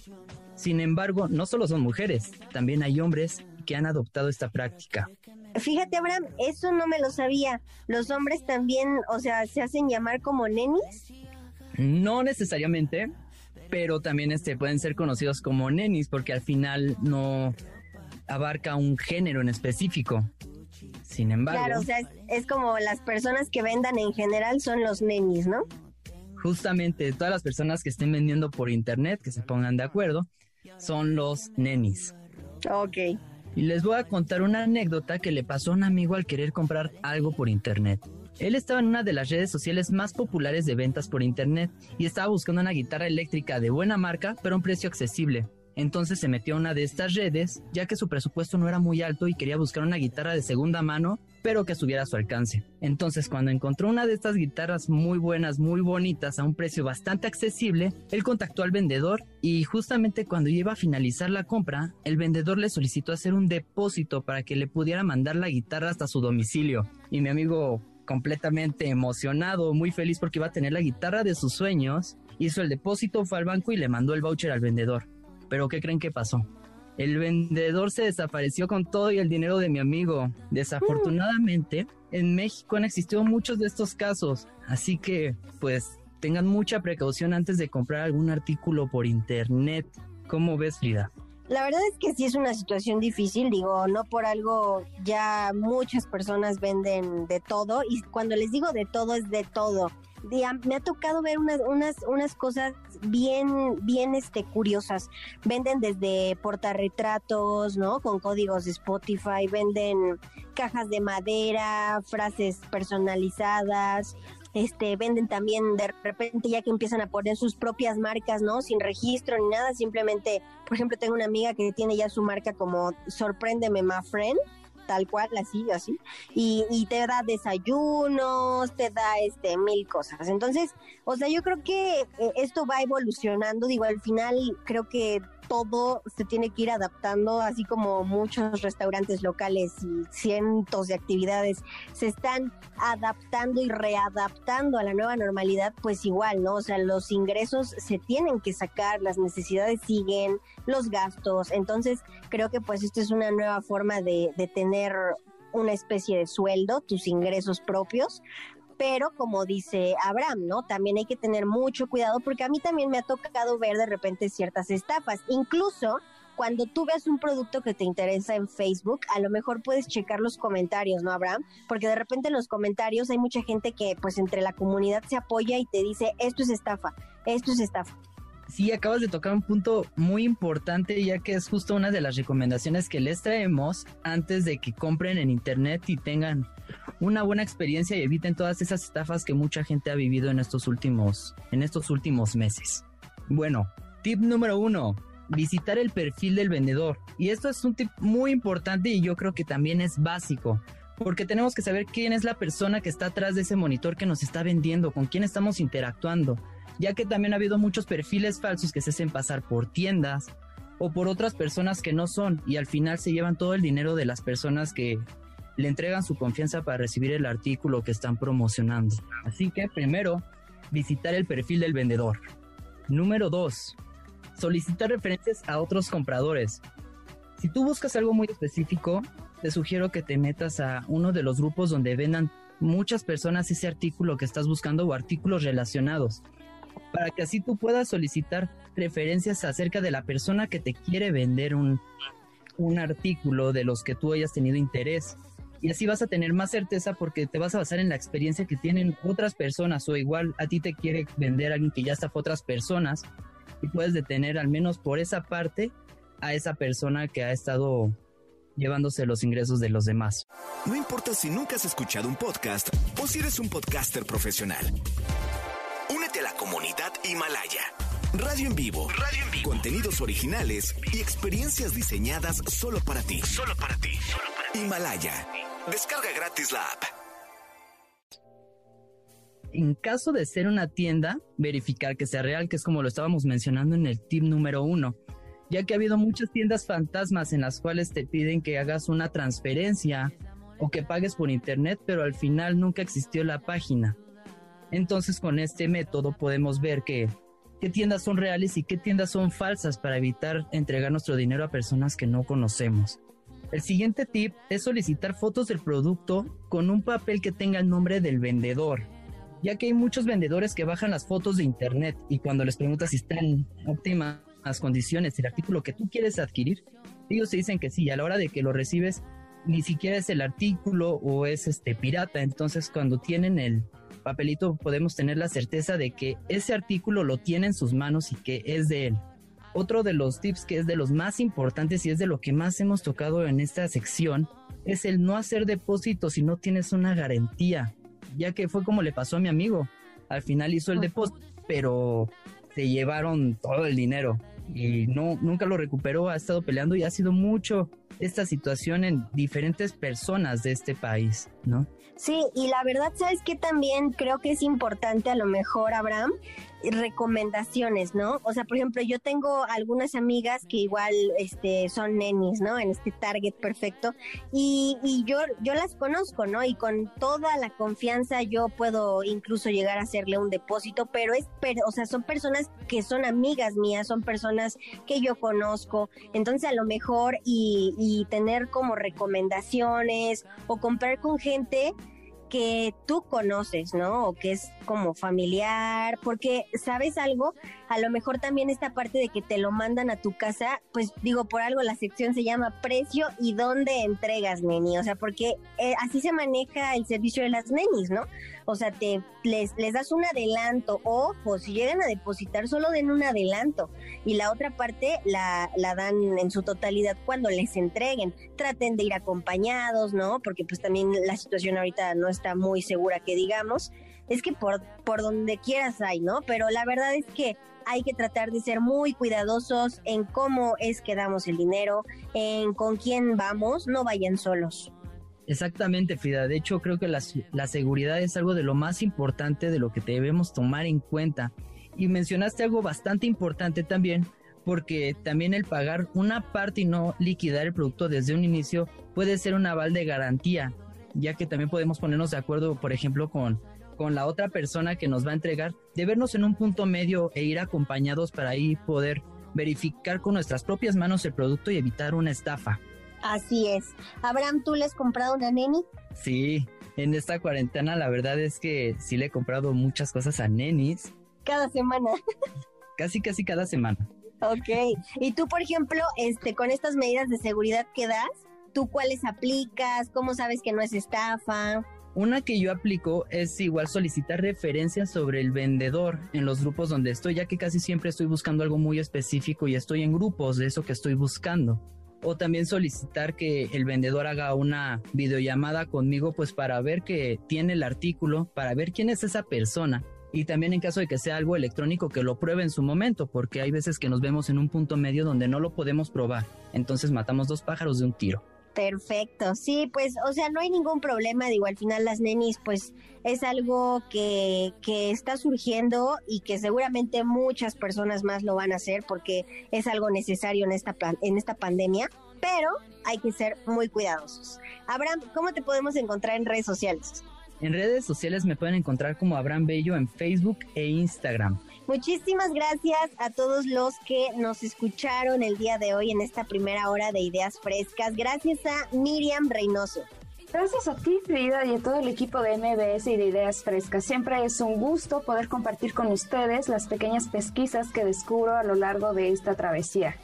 Sin embargo, no solo son mujeres, también hay hombres que han adoptado esta práctica. Fíjate, Abraham, eso no me lo sabía. ¿Los hombres también, o sea, se hacen llamar como nenis? No necesariamente, pero también este, pueden ser conocidos como nenis porque al final no abarca un género en específico. Sin embargo... Claro, o sea, es, como las personas que vendan en general son los nenis, ¿no? Justamente todas las personas que estén vendiendo por internet, que se pongan de acuerdo, son los nenis. Ok. Y les voy a contar una anécdota que le pasó a un amigo al querer comprar algo por internet. Él estaba en una de las redes sociales más populares de ventas por internet y estaba buscando una guitarra eléctrica de buena marca pero a un precio accesible. Entonces se metió a una de estas redes, ya que su presupuesto no era muy alto y quería buscar una guitarra de segunda mano, pero que estuviera a su alcance. Entonces cuando encontró una de estas guitarras muy buenas, muy bonitas, a un precio bastante accesible, él contactó al vendedor y justamente cuando iba a finalizar la compra, el vendedor le solicitó hacer un depósito para que le pudiera mandar la guitarra hasta su domicilio. Y mi amigo completamente emocionado, muy feliz porque iba a tener la guitarra de sus sueños, hizo el depósito, fue al banco y le mandó el voucher al vendedor. Pero ¿qué creen que pasó? El vendedor se desapareció con todo y el dinero de mi amigo. Desafortunadamente, en México han existido muchos de estos casos, así que pues tengan mucha precaución antes de comprar algún artículo por internet. ¿Cómo ves, Frida? La verdad es que sí es una situación difícil, digo, no por algo ya muchas personas venden de todo y cuando les digo de todo es de todo. Me ha tocado ver unas, unas, unas cosas bien, bien este, curiosas. Venden desde portarretratos, ¿no? Con códigos de Spotify, venden cajas de madera, frases personalizadas, este, venden también de repente ya que empiezan a poner sus propias marcas, ¿no? Sin registro ni nada, simplemente, por ejemplo, tengo una amiga que tiene ya su marca como Sorpréndeme, my friend, tal cual, así, así, y, y, te da desayunos, te da este mil cosas. Entonces, o sea, yo creo que eh, esto va evolucionando, digo, al final creo que todo se tiene que ir adaptando, así como muchos restaurantes locales y cientos de actividades se están adaptando y readaptando a la nueva normalidad, pues igual, ¿no? O sea, los ingresos se tienen que sacar, las necesidades siguen, los gastos, entonces creo que pues esto es una nueva forma de, de tener una especie de sueldo, tus ingresos propios, pero como dice Abraham, ¿no? También hay que tener mucho cuidado porque a mí también me ha tocado ver de repente ciertas estafas, incluso cuando tú ves un producto que te interesa en Facebook, a lo mejor puedes checar los comentarios, ¿no, Abraham? Porque de repente en los comentarios hay mucha gente que pues entre la comunidad se apoya y te dice, esto es estafa, esto es estafa. Sí, acabas de tocar un punto muy importante, ya que es justo una de las recomendaciones que les traemos antes de que compren en internet y tengan una buena experiencia y eviten todas esas estafas que mucha gente ha vivido en estos últimos, en estos últimos meses. Bueno, tip número uno, visitar el perfil del vendedor. Y esto es un tip muy importante y yo creo que también es básico. Porque tenemos que saber quién es la persona que está atrás de ese monitor que nos está vendiendo, con quién estamos interactuando. Ya que también ha habido muchos perfiles falsos que se hacen pasar por tiendas o por otras personas que no son y al final se llevan todo el dinero de las personas que le entregan su confianza para recibir el artículo que están promocionando. Así que primero, visitar el perfil del vendedor. Número 2. Solicitar referencias a otros compradores. Si tú buscas algo muy específico, te sugiero que te metas a uno de los grupos donde vendan muchas personas ese artículo que estás buscando o artículos relacionados, para que así tú puedas solicitar referencias acerca de la persona que te quiere vender un, un artículo de los que tú hayas tenido interés. Y así vas a tener más certeza porque te vas a basar en la experiencia que tienen otras personas o igual a ti te quiere vender alguien que ya está por otras personas y puedes detener al menos por esa parte a esa persona que ha estado llevándose los ingresos de los demás. No importa si nunca has escuchado un podcast o si eres un podcaster profesional. Comunidad Himalaya. Radio en vivo. Radio en vivo. Contenidos originales y experiencias diseñadas solo para ti. Solo para ti. Himalaya. Descarga gratis la app. En caso de ser una tienda, verificar que sea real, que es como lo estábamos mencionando en el tip número uno ya que ha habido muchas tiendas fantasmas en las cuales te piden que hagas una transferencia o que pagues por internet, pero al final nunca existió la página. Entonces con este método podemos ver que qué tiendas son reales y qué tiendas son falsas para evitar entregar nuestro dinero a personas que no conocemos. El siguiente tip es solicitar fotos del producto con un papel que tenga el nombre del vendedor, ya que hay muchos vendedores que bajan las fotos de internet y cuando les preguntas si están óptimas las condiciones, el artículo que tú quieres adquirir, ellos te dicen que sí, a la hora de que lo recibes, ni siquiera es el artículo o es este pirata. Entonces, cuando tienen el papelito, podemos tener la certeza de que ese artículo lo tiene en sus manos y que es de él. Otro de los tips que es de los más importantes y es de lo que más hemos tocado en esta sección es el no hacer depósito si no tienes una garantía, ya que fue como le pasó a mi amigo. Al final hizo el depósito, pero se llevaron todo el dinero y no nunca lo recuperó, ha estado peleando y ha sido mucho esta situación en diferentes personas de este país, ¿no? Sí, y la verdad, ¿sabes que También creo que es importante a lo mejor, Abraham, recomendaciones, ¿no? O sea, por ejemplo, yo tengo algunas amigas que igual este, son nenis, ¿no? En este target perfecto. Y, y yo, yo las conozco, ¿no? Y con toda la confianza yo puedo incluso llegar a hacerle un depósito, pero es, pero, o sea, son personas que son amigas mías, son personas que yo conozco. Entonces, a lo mejor y, y tener como recomendaciones o comprar con gente que tú conoces, ¿no? O que es como familiar, porque, ¿sabes algo? A lo mejor también esta parte de que te lo mandan a tu casa, pues digo, por algo la sección se llama precio y dónde entregas, neni, o sea, porque eh, así se maneja el servicio de las nenis, ¿no? O sea, te les, les das un adelanto, ojo, si llegan a depositar, solo den un adelanto y la otra parte la, la dan en su totalidad cuando les entreguen. Traten de ir acompañados, ¿no? Porque pues también la situación ahorita no está muy segura que digamos. Es que por, por donde quieras hay, ¿no? Pero la verdad es que hay que tratar de ser muy cuidadosos en cómo es que damos el dinero, en con quién vamos, no vayan solos. Exactamente, Frida. De hecho, creo que la, seguridad es algo de lo más importante de lo que debemos tomar en cuenta. Y mencionaste algo bastante importante también, porque también el pagar una parte y no liquidar el producto desde un inicio puede ser un aval de garantía, ya que también podemos ponernos de acuerdo, por ejemplo, con, con la otra persona que nos va a entregar, de vernos en un punto medio e ir acompañados para ahí poder verificar con nuestras propias manos el producto y evitar una estafa. Así es. Abraham, ¿tú le has comprado una neni? Sí, en esta cuarentena la verdad es que sí le he comprado muchas cosas a nenis. Cada semana. Casi, casi cada semana. Ok. Y tú, por ejemplo, este, con estas medidas de seguridad que das, ¿tú cuáles aplicas? ¿Cómo sabes que no es estafa? Una que yo aplico es igual solicitar referencias sobre el vendedor en los grupos donde estoy, ya que casi siempre estoy buscando algo muy específico y estoy en grupos de eso que estoy buscando o también solicitar que el vendedor haga una videollamada conmigo pues para ver que tiene el artículo, para ver quién es esa persona y también en caso de que sea algo electrónico que lo pruebe en su momento, porque hay veces que nos vemos en un punto medio donde no lo podemos probar, entonces matamos dos pájaros de un tiro. Perfecto, sí, pues, o sea, no hay ningún problema, digo, al final las nenis, pues, es algo que, que está surgiendo y que seguramente muchas personas más lo van a hacer porque es algo necesario en esta, en esta pandemia, pero hay que ser muy cuidadosos. Abraham, ¿cómo te podemos encontrar en redes sociales? En redes sociales me pueden encontrar como Abraham Bello en Facebook e Instagram. Muchísimas gracias a todos los que nos escucharon el día de hoy en esta primera hora de Ideas Frescas. Gracias a Miriam Reynoso. Gracias a ti, Frida, y a todo el equipo de MBS y de Ideas Frescas. Siempre es un gusto poder compartir con ustedes las pequeñas pesquisas que descubro a lo largo de esta travesía.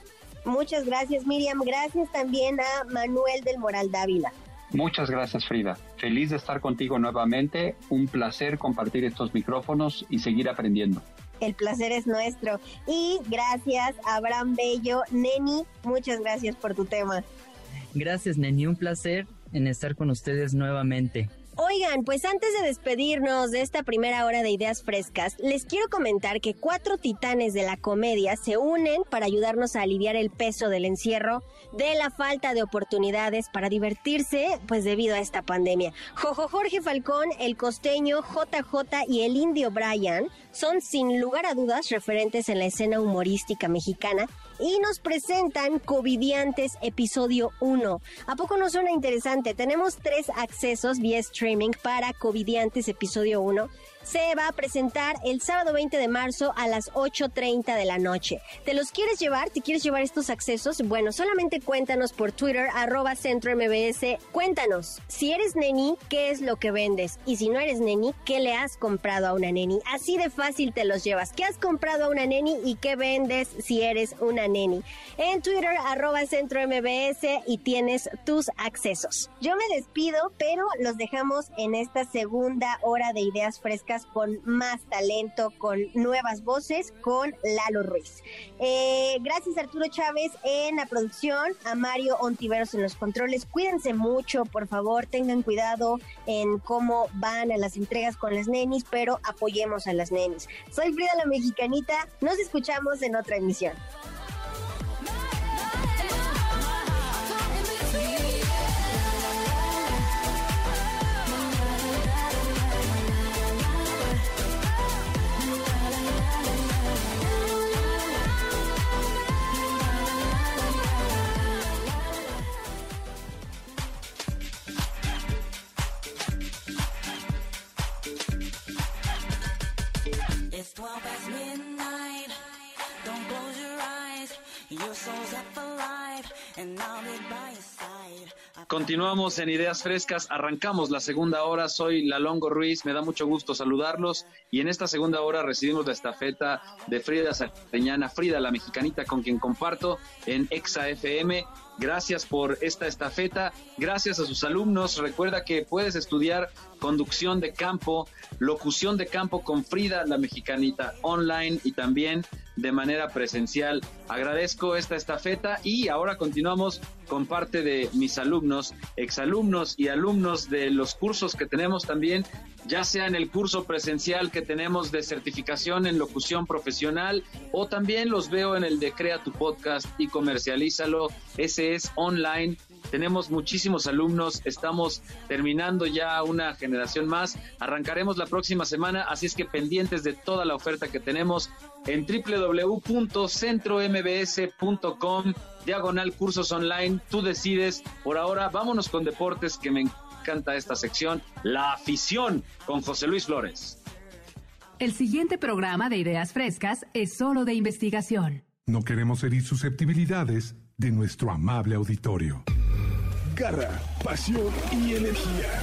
Muchas gracias, Miriam. Gracias también a Manuel del Moral Dávila. Muchas gracias, Frida. Feliz de estar contigo nuevamente. Un placer compartir estos micrófonos y seguir aprendiendo. El placer es nuestro. Y gracias, Abraham Bello. Neni, muchas gracias por tu tema. Gracias, Neni. Un placer en estar con ustedes nuevamente. Oigan, pues antes de despedirnos de esta primera hora de ideas frescas, les quiero comentar que cuatro titanes de la comedia se unen para ayudarnos a aliviar el peso del encierro, de la falta de oportunidades para divertirse, pues debido a esta pandemia. Jojo Jorge Falcón, el costeño, JJ y el indio Brian son sin lugar a dudas referentes en la escena humorística mexicana y nos presentan Covidiantes episodio 1. ¿A poco no suena interesante? Tenemos tres accesos vía streaming para Covidiantes episodio 1 se va a presentar el sábado 20 de marzo a las 8.30 de la noche. ¿Te los quieres llevar? ¿Te quieres llevar estos accesos? Bueno, solamente cuéntanos por Twitter, arroba centro MBS. Cuéntanos, si eres neni, ¿qué es lo que vendes? Y si no eres neni, ¿qué le has comprado a una neni? Así de fácil te los llevas. ¿Qué has comprado a una neni y qué vendes si eres una neni? En Twitter, arroba centro MBS y tienes tus accesos. Yo me despido, pero los dejamos en esta segunda hora de ideas frescas con más talento, con nuevas voces, con Lalo Ruiz. Eh, gracias Arturo Chávez en la producción, a Mario Ontiveros en los controles. Cuídense mucho, por favor, tengan cuidado en cómo van a las entregas con las nenis, pero apoyemos a las nenis. Soy Frida la Mexicanita, nos escuchamos en otra emisión. 12 past midnight. Don't close your eyes. Your soul's up alive. Continuamos en Ideas Frescas, arrancamos la segunda hora, soy Lalongo Ruiz, me da mucho gusto saludarlos y en esta segunda hora recibimos la estafeta de Frida Sarteñana, Frida la mexicanita con quien comparto en Exa FM Gracias por esta estafeta, gracias a sus alumnos. Recuerda que puedes estudiar conducción de campo, locución de campo con Frida, la mexicanita, online y también de manera presencial. Agradezco esta estafeta y ahora continuamos con parte de mis alumnos, exalumnos y alumnos de los cursos que tenemos también, ya sea en el curso presencial que tenemos de certificación en locución profesional o también los veo en el de Crea tu podcast y comercialízalo. Ese es online tenemos muchísimos alumnos, estamos terminando ya una generación más. Arrancaremos la próxima semana, así es que pendientes de toda la oferta que tenemos en www.centrombs.com, diagonal cursos online. Tú decides. Por ahora, vámonos con deportes, que me encanta esta sección, la afición, con José Luis Flores. El siguiente programa de Ideas Frescas es solo de investigación. No queremos herir susceptibilidades de nuestro amable auditorio. Garra, pasión y energía.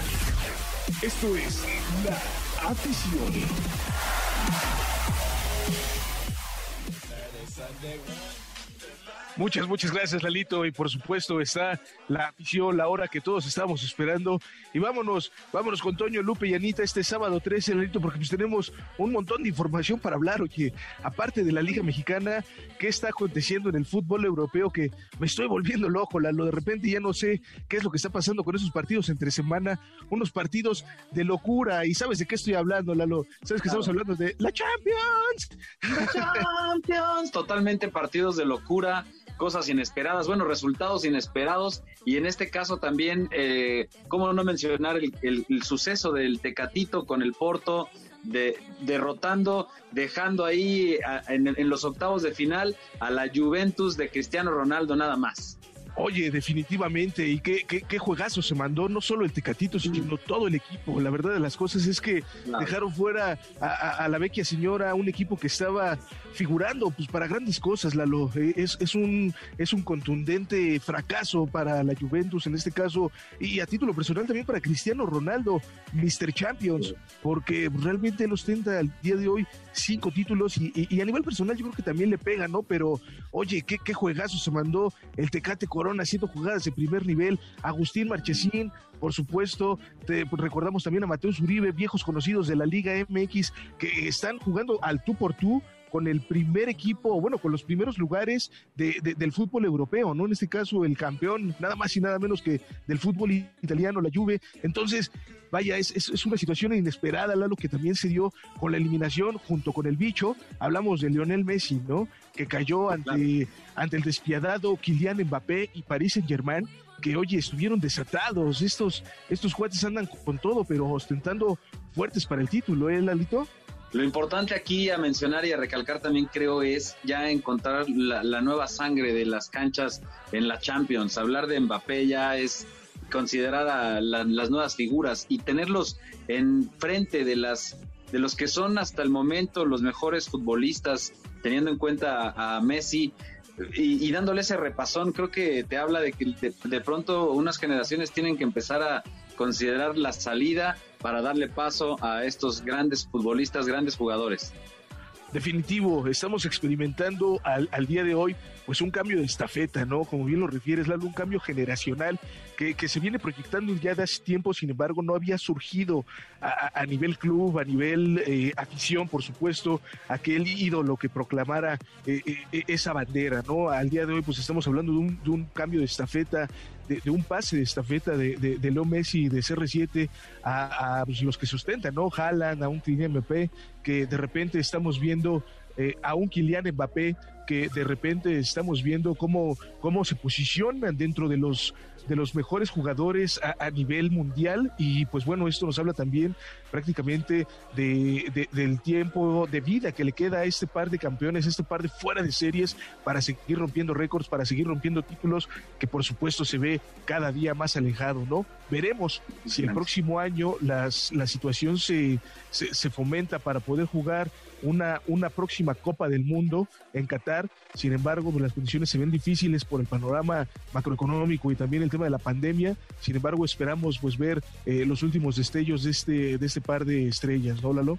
Esto es La Afición. Muchas, muchas gracias, Lalito. Y por supuesto está la afición, la hora que todos estamos esperando. Y vámonos, vámonos con Toño, Lupe y Anita este sábado 13, Lalito, porque pues tenemos un montón de información para hablar. Oye, aparte de la Liga Mexicana, ¿qué está aconteciendo en el fútbol europeo? Que me estoy volviendo loco, Lalo. De repente ya no sé qué es lo que está pasando con esos partidos entre semana. Unos partidos de locura. ¿Y sabes de qué estoy hablando, Lalo? ¿Sabes que estamos hablando de la Champions? La Champions, totalmente partidos de locura cosas inesperadas, bueno, resultados inesperados y en este caso también, eh, ¿cómo no mencionar el, suceso del Tecatito con el Porto? De, derrotando, dejando ahí en, los octavos de final a la Juventus de Cristiano Ronaldo nada más. Oye, definitivamente, y qué, qué, juegazo se mandó, no solo el Tecatito, sino todo el equipo. La verdad de las cosas es que dejaron fuera a, la vecchia señora, un equipo que estaba figurando pues para grandes cosas, Lalo. Eh, es, es, un, es un contundente fracaso para la Juventus en este caso, y a título personal también para Cristiano Ronaldo, Mr. Champions, porque realmente él ostenta al día de hoy cinco títulos y, a nivel personal yo creo que también le pega, ¿no? Pero oye, qué, qué juegazo se mandó el Tecate Corona haciendo jugadas de primer nivel, Agustín Marchesín, por supuesto, te, recordamos también a Mateus Uribe, viejos conocidos de la Liga MX que están jugando al tú por tú con el primer equipo, bueno, con los primeros lugares del fútbol europeo, ¿no? En este caso, el campeón, nada más y nada menos que del fútbol italiano, la Juve. Entonces, vaya, es, es, una situación inesperada, lo que también se dio con la eliminación junto con el bicho. Hablamos de Lionel Messi, ¿no? Que cayó ante, ante el despiadado Kylian Mbappé y Paris Saint-Germain que oye, estuvieron desatados, estos, estos cuates andan con todo, pero ostentando fuertes para el título, ¿eh, Lalito? Lo importante aquí a mencionar y a recalcar también creo es ya encontrar la, nueva sangre de las canchas en la Champions. Hablar de Mbappé ya es considerar a las nuevas figuras y tenerlos en frente de las de los que son hasta el momento los mejores futbolistas, teniendo en cuenta a, Messi y, dándole ese repasón, creo que te habla de que de pronto unas generaciones tienen que empezar a considerar la salida para darle paso a estos grandes futbolistas, grandes jugadores. Definitivo, estamos experimentando al, al, día de hoy pues un cambio de estafeta, ¿no? Como bien lo refieres, Lalo, un cambio generacional que, que, se viene proyectando ya de hace tiempo, sin embargo, no había surgido a, nivel club, a nivel eh, afición, por supuesto, aquel ídolo que proclamara eh, eh, esa bandera, ¿no? Al día de hoy, pues estamos hablando de un, de un cambio de estafeta de, un pase de estafeta de, de, de Leo Messi de CR7 a, pues, los que sustentan, ¿no? Haaland, a un Kylian Mbappé, que de repente estamos viendo a un Kylian Mbappé que de repente estamos viendo cómo, cómo se posicionan dentro de los de los mejores jugadores a, nivel mundial y pues bueno, esto nos habla también prácticamente de, del tiempo de vida que le queda a este par de campeones, este par de fuera de series para seguir rompiendo récords, para seguir rompiendo títulos que por supuesto se ve cada día más alejado, ¿no? Veremos si el próximo año las, la situación se, se, se fomenta para poder jugar una, una próxima Copa del Mundo en Qatar. Sin embargo, pues, las condiciones se ven difíciles por el panorama macroeconómico y también el tema de la pandemia. Sin embargo, esperamos pues ver eh, los últimos destellos de este, de este par de estrellas, ¿no, Lalo?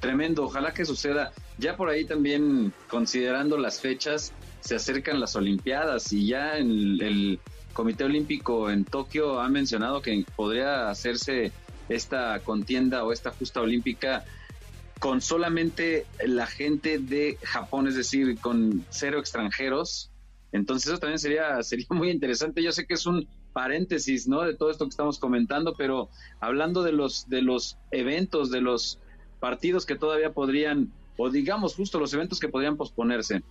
Tremendo, ojalá que suceda. Ya por ahí también, considerando las fechas, se acercan las Olimpiadas y ya el, el Comité Olímpico en Tokio ha mencionado que podría hacerse esta contienda o esta justa olímpica con solamente la gente de Japón, es decir, con cero extranjeros. Entonces eso también sería, sería muy interesante. Yo sé que es un paréntesis, ¿no? De todo esto que estamos comentando, pero hablando de los, de los eventos, de los partidos que todavía podrían, o digamos justo los eventos que podrían posponerse.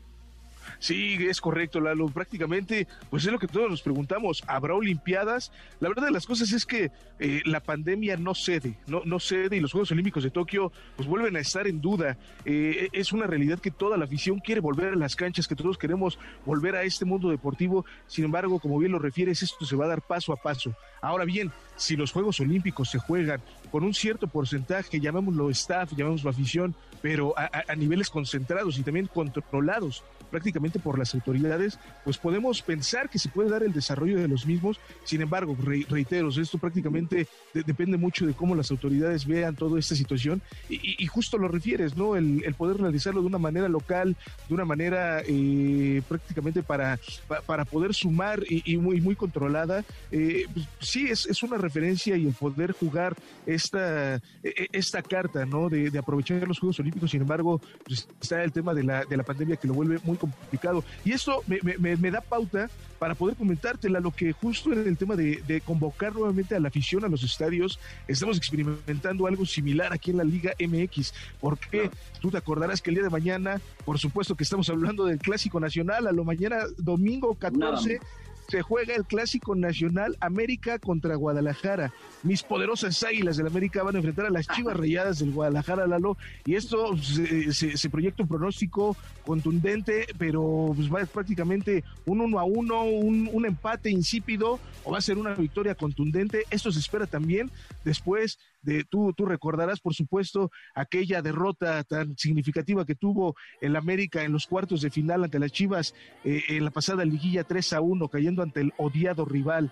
Sí, es correcto, Lalo. Prácticamente, pues es lo que todos nos preguntamos. ¿Habrá Olimpiadas? La verdad de las cosas es que eh, la pandemia no cede, no, no cede y los Juegos Olímpicos de Tokio pues vuelven a estar en duda. Eh, es una realidad que toda la afición quiere volver a las canchas, que todos queremos volver a este mundo deportivo. Sin embargo, como bien lo refieres, esto se va a dar paso a paso. Ahora bien, si los Juegos Olímpicos se juegan con un cierto porcentaje, llamémoslo staff, llamémoslo afición, pero a niveles concentrados y también controlados prácticamente por las autoridades, pues podemos pensar que se puede dar el desarrollo de los mismos. Sin embargo, reitero, esto prácticamente depende mucho de cómo las autoridades vean toda esta situación y, justo lo refieres, ¿no? El, poder realizarlo de una manera local, de una manera eh, prácticamente para, para poder sumar y, muy, muy controlada. Eh, pues, sí, es, es, una referencia y el poder jugar esta, e, e, esta carta, ¿no? De, aprovechar los Juegos Olímpicos. Sin embargo, pues, está el tema de la, de la pandemia que lo vuelve muy complicado. Y esto me, da pauta para poder comentártela, lo que justo en el tema de, convocar nuevamente a la afición a los estadios, estamos experimentando algo similar aquí en la Liga MX, porque tú te acordarás que el día de mañana, por supuesto que estamos hablando del Clásico Nacional, a lo mañana domingo 14 se juega el clásico nacional América contra Guadalajara. Mis poderosas águilas del América van a enfrentar a las chivas rayadas del Guadalajara, Lalo. Y esto se, proyecta un pronóstico contundente, pero pues, va prácticamente un uno a uno, un, un empate insípido o va a ser una victoria contundente. Esto se espera también después de, tú, tú recordarás, por supuesto, aquella derrota tan significativa que tuvo el América en los cuartos de final ante las Chivas eh, en la pasada liguilla 3 a 1, cayendo ante el odiado rival.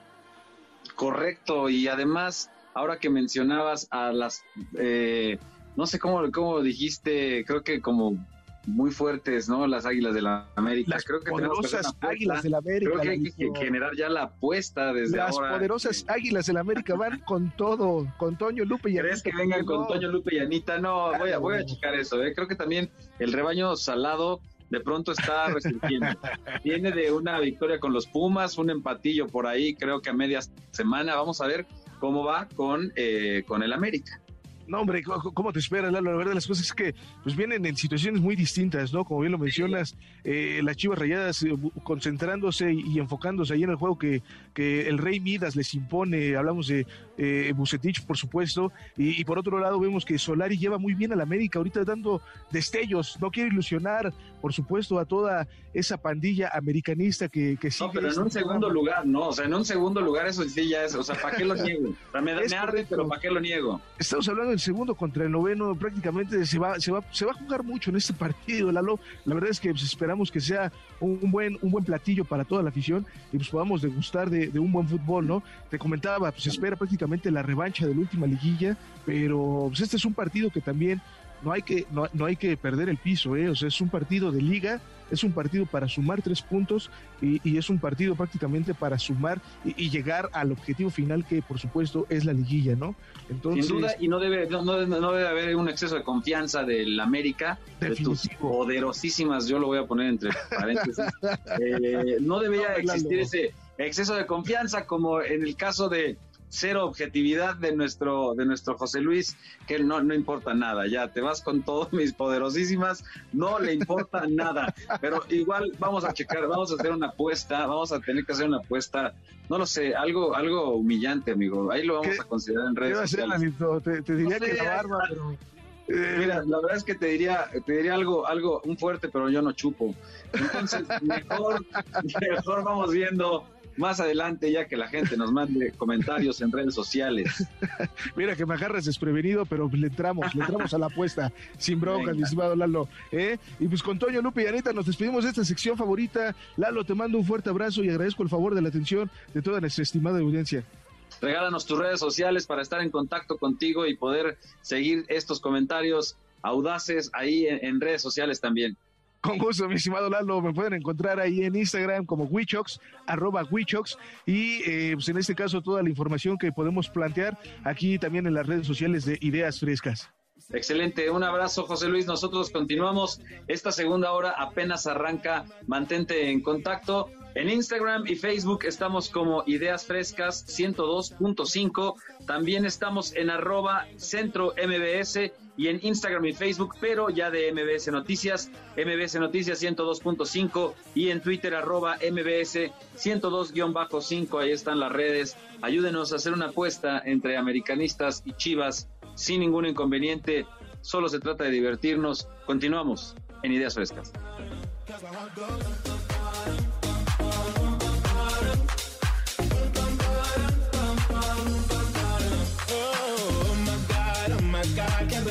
Correcto, y además, ahora que mencionabas a las, eh, no sé cómo, cómo dijiste, creo que como muy fuertes, ¿no? Las Águilas de la América. Las Creo que poderosas Águilas de la América. Creo que hay que generar ya la apuesta desde ahora. Las poderosas Águilas de la América van con todo, con Toño Lupe y Anita. ¿Crees que vengan con Toño Lupe y Anita? No, voy a, voy a checar eso. ¿eh? Creo que también el rebaño salado de pronto está resintiendo. Viene de una victoria con los Pumas, un empatillo por ahí, creo que a media semana. Vamos a ver cómo va con, eh, con el América. No, hombre, ¿cómo te esperas, Lalo? La verdad, las cosas es que pues vienen en situaciones muy distintas, ¿no? Como bien lo mencionas, eh, las Chivas Rayadas eh, concentrándose y, enfocándose ahí en el juego que, que el Rey Midas les impone. Hablamos de eh, Bucetich, por supuesto, y, por otro lado vemos que Solari lleva muy bien al América, ahorita dando destellos. No quiere ilusionar, por supuesto, a toda esa pandilla americanista que, que sigue. No, pero en un segundo lugar, ¿no? O sea, en un segundo lugar eso sí ya es, o sea, ¿para qué lo niego? O sea, me, me arde, pero ¿para qué lo niego? Estamos hablando el segundo contra el noveno, prácticamente se va, se va, se va a jugar mucho en este partido, Lalo. La verdad es que pues, esperamos que sea un, buen, un buen platillo para toda la afición y pues podamos degustar de, de, un buen fútbol, ¿no? Te comentaba, pues espera prácticamente la revancha de la última liguilla, pero pues este es un partido que también no hay que, no, no hay que perder el piso, ¿eh? O sea, es un partido de liga es un partido para sumar tres puntos y, es un partido prácticamente para sumar y, llegar al objetivo final que por supuesto es la liguilla, ¿no? Entonces, Sin duda, y no debe, no, debe haber un exceso de confianza del América, de tus poderosísimas, yo lo voy a poner entre paréntesis, eh, no debería existir ese exceso de confianza como en el caso de cero objetividad de nuestro, de nuestro José Luis, que no, no importa nada, ya te vas con todos mis poderosísimas, no le importa nada, pero igual vamos a checar, vamos a hacer una apuesta, vamos a tener que hacer una apuesta, no lo sé, algo, algo humillante, amigo, ahí lo vamos a considerar en redes sociales. te, diría que la barba, pero... Eh, Mira, la verdad es que te diría, te diría algo, algo, un fuerte, pero yo no chupo. Entonces, mejor, mejor vamos viendo más adelante ya que la gente nos mande comentarios en redes sociales. Mira que me agarras desprevenido, pero le entramos, le entramos a la apuesta, sin bronca, mi estimado Lalo. ¿eh? Y pues con Toño, Lupe y Anita nos despedimos de esta sección favorita. Lalo, te mando un fuerte abrazo y agradezco el favor de la atención de toda nuestra estimada audiencia. Regálanos tus redes sociales para estar en contacto contigo y poder seguir estos comentarios audaces ahí en redes sociales también. Con gusto, mi estimado Lalo, me pueden encontrar ahí en Instagram como Wichox, arroba Wichox, y eh, pues en este caso toda la información que podemos plantear aquí también en las redes sociales de Ideas Frescas. Excelente, un abrazo José Luis, nosotros continuamos, esta segunda hora apenas arranca, mantente en contacto. En Instagram y Facebook estamos como Ideas Frescas 102.5, también estamos en arroba centro MBS y en Instagram y Facebook, pero ya de MBS Noticias, MBS Noticias 102.5 y en Twitter arroba MBS 102-5, ahí están las redes. Ayúdenos a hacer una apuesta entre americanistas y chivas sin ningún inconveniente, solo se trata de divertirnos. Continuamos en Ideas Frescas.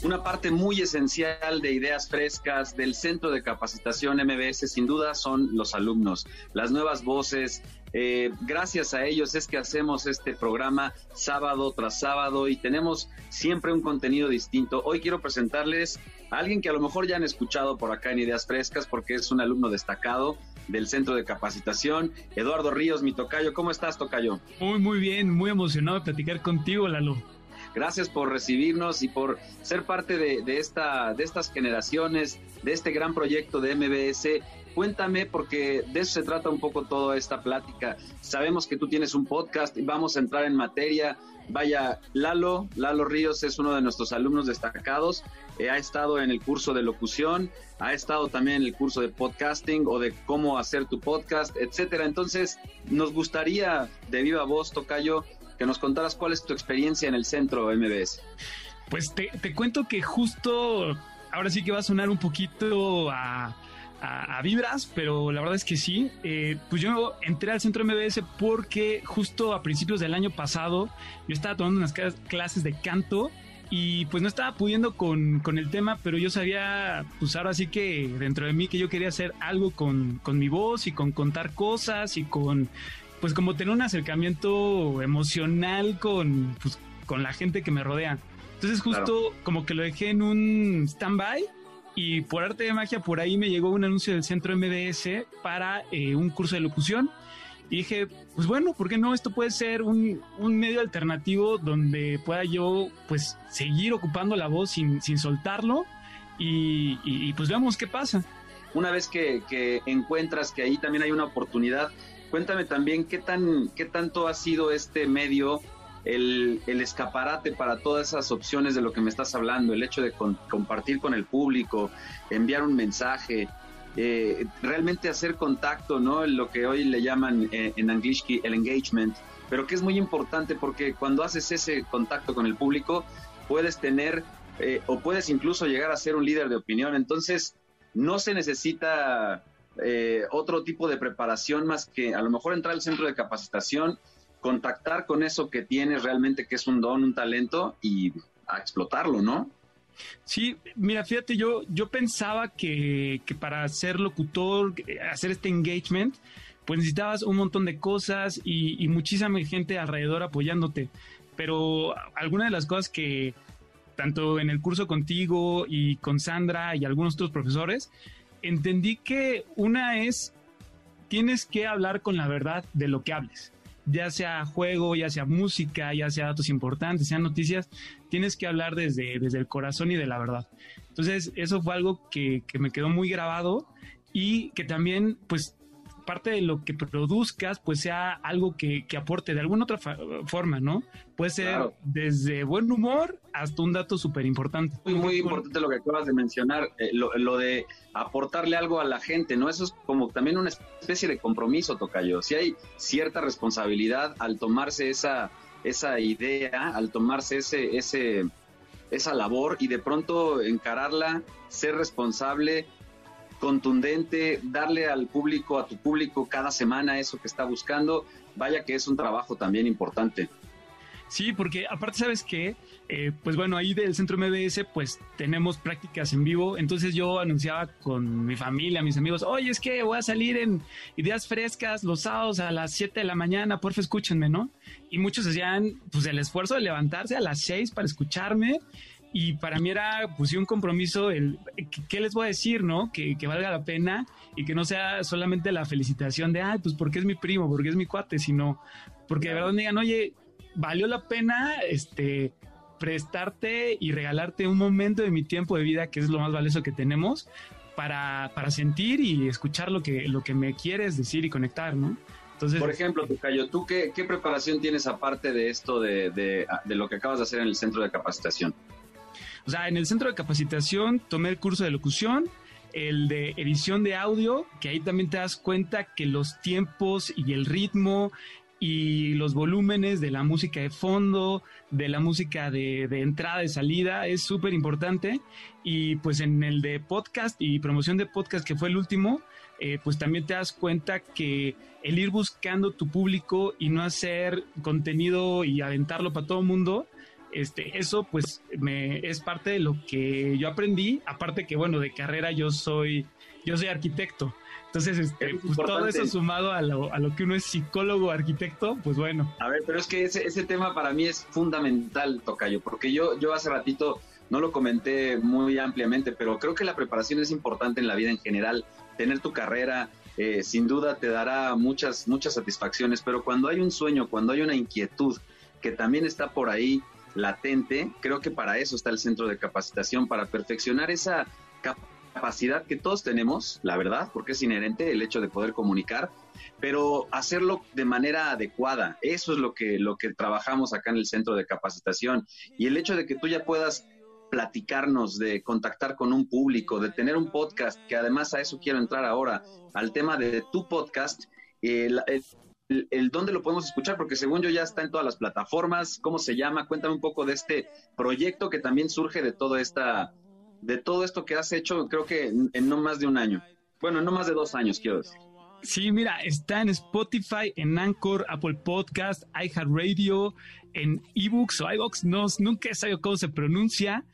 Una parte muy esencial de ideas frescas del Centro de Capacitación MBS, sin duda, son los alumnos, las nuevas voces. Eh, gracias a ellos es que hacemos este programa sábado tras sábado y tenemos siempre un contenido distinto. Hoy quiero presentarles a alguien que a lo mejor ya han escuchado por acá en Ideas Frescas porque es un alumno destacado del Centro de Capacitación. Eduardo Ríos, mi tocayo. ¿Cómo estás, tocayo? Muy, muy bien, muy emocionado de platicar contigo, Lalo. Gracias por recibirnos y por ser parte de, esta, de estas generaciones, de este gran proyecto de MBS. Cuéntame, porque de eso se trata un poco toda esta plática. Sabemos que tú tienes un podcast y vamos a entrar en materia. Vaya, Lalo, Lalo Ríos es uno de nuestros alumnos destacados. Eh, ha estado en el curso de locución, ha estado también en el curso de podcasting o de cómo hacer tu podcast, etcétera. Entonces, nos gustaría, de viva voz, Tocayo, que nos contaras cuál es tu experiencia en el centro MBS. Pues te, te cuento que justo ahora sí que va a sonar un poquito a a, vibras, pero la verdad es que sí. Eh, pues yo entré al centro MBS porque justo a principios del año pasado yo estaba tomando unas clases de canto y pues no estaba pudiendo con, con, el tema, pero yo sabía, pues ahora sí que dentro de mí que yo quería hacer algo con, con mi voz y con contar cosas y con, pues como tener un acercamiento emocional con, pues, con la gente que me rodea. Entonces justo como que lo dejé en un stand-by y por arte de magia, por ahí me llegó un anuncio del centro MDS para eh, un curso de locución. Y dije, pues bueno, ¿por qué no? Esto puede ser un, medio alternativo donde pueda yo pues seguir ocupando la voz sin, sin soltarlo y, pues veamos qué pasa. Una vez que, que, encuentras que ahí también hay una oportunidad, cuéntame también qué, tan, qué tanto ha sido este medio el, escaparate para todas esas opciones de lo que me estás hablando, el hecho de compartir con el público, enviar un mensaje, eh, realmente hacer contacto, ¿no? Lo que hoy le llaman eh, en inglés el engagement, pero que es muy importante porque cuando haces ese contacto con el público, puedes tener eh, o puedes incluso llegar a ser un líder de opinión. Entonces, no se necesita otro tipo de preparación más que a lo mejor entrar al centro de capacitación contactar con eso que tienes realmente, que es un don, un talento, y a explotarlo, ¿no? Sí, mira, fíjate, yo, yo pensaba que, que para ser locutor, hacer este engagement, pues necesitabas un montón de cosas y, y muchísima gente alrededor apoyándote. Pero alguna de las cosas que, tanto en el curso contigo y con Sandra y algunos otros profesores, entendí que una es, tienes que hablar con la verdad de lo que hables ya sea juego, ya sea música, ya sea datos importantes, sean noticias, tienes que hablar desde, desde el corazón y de la verdad. Entonces, eso fue algo que, que me quedó muy grabado y que también, pues, parte de lo que produzcas, pues sea algo que, que aporte de alguna otra forma, ¿no? Puede ser desde buen humor hasta un dato súper importante. Muy, muy importante lo que acabas de mencionar, eh, lo, lo, de aportarle algo a la gente, ¿no? Eso es como también una especie de compromiso, Tocayo. Si hay cierta responsabilidad al tomarse esa, esa idea, al tomarse ese, ese, esa labor y de pronto encararla, ser responsable contundente, darle al público, a tu público cada semana eso que está buscando, vaya que es un trabajo también importante. Sí, porque aparte sabes que, eh, pues bueno, ahí del centro MBS pues tenemos prácticas en vivo, entonces yo anunciaba con mi familia, mis amigos, oye, es que voy a salir en ideas frescas los sábados a las 7 de la mañana, porfa escúchenme, ¿no? Y muchos hacían pues el esfuerzo de levantarse a las 6 para escucharme y para mí era pues un compromiso el ¿qué les voy a decir, no? Que, valga la pena y que no sea solamente la felicitación de, ah, pues porque es mi primo, porque es mi cuate, sino porque de verdad me digan, oye, valió la pena este prestarte y regalarte un momento de mi tiempo de vida, que es lo más valioso que tenemos, para, para sentir y escuchar lo que, lo que me quieres decir y conectar, ¿no? Entonces, Por ejemplo, Tucayo, ¿tú qué, qué preparación tienes aparte de esto, de, de, de lo que acabas de hacer en el centro de capacitación? O sea, en el centro de capacitación tomé el curso de locución, el de edición de audio, que ahí también te das cuenta que los tiempos y el ritmo y los volúmenes de la música de fondo, de la música de, entrada y salida, es súper importante. Y pues en el de podcast y promoción de podcast, que fue el último, eh, pues también te das cuenta que el ir buscando tu público y no hacer contenido y aventarlo para todo el mundo, este, eso pues me, es parte de lo que yo aprendí, aparte que bueno, de carrera yo soy, yo soy arquitecto. Entonces, este, pues, todo eso sumado a lo, a lo, que uno es psicólogo, arquitecto, pues bueno. A ver, pero es que ese, ese tema para mí es fundamental, Tocayo, porque yo, yo hace ratito no lo comenté muy ampliamente, pero creo que la preparación es importante en la vida en general. Tener tu carrera, eh, sin duda te dará muchas, muchas satisfacciones, pero cuando hay un sueño, cuando hay una inquietud que también está por ahí, latente, creo que para eso está el centro de capacitación, para perfeccionar esa capacidad que todos tenemos, la verdad, porque es inherente el hecho de poder comunicar, pero hacerlo de manera adecuada. Eso es lo que, lo que trabajamos acá en el centro de capacitación. Y el hecho de que tú ya puedas platicarnos, de contactar con un público, de tener un podcast, que además a eso quiero entrar ahora, al tema de tu podcast, el, el, dónde lo podemos escuchar, porque según yo ya está en todas las plataformas, ¿cómo se llama? Cuéntame un poco de este proyecto que también surge de todo esta, de todo esto que has hecho, creo que en, no más de un año. Bueno, en no más de dos años, quiero decir. Sí, mira, está en Spotify, en Anchor, Apple Podcast, iHeartRadio, en eBooks o iBox, no, nunca he sabido cómo se pronuncia.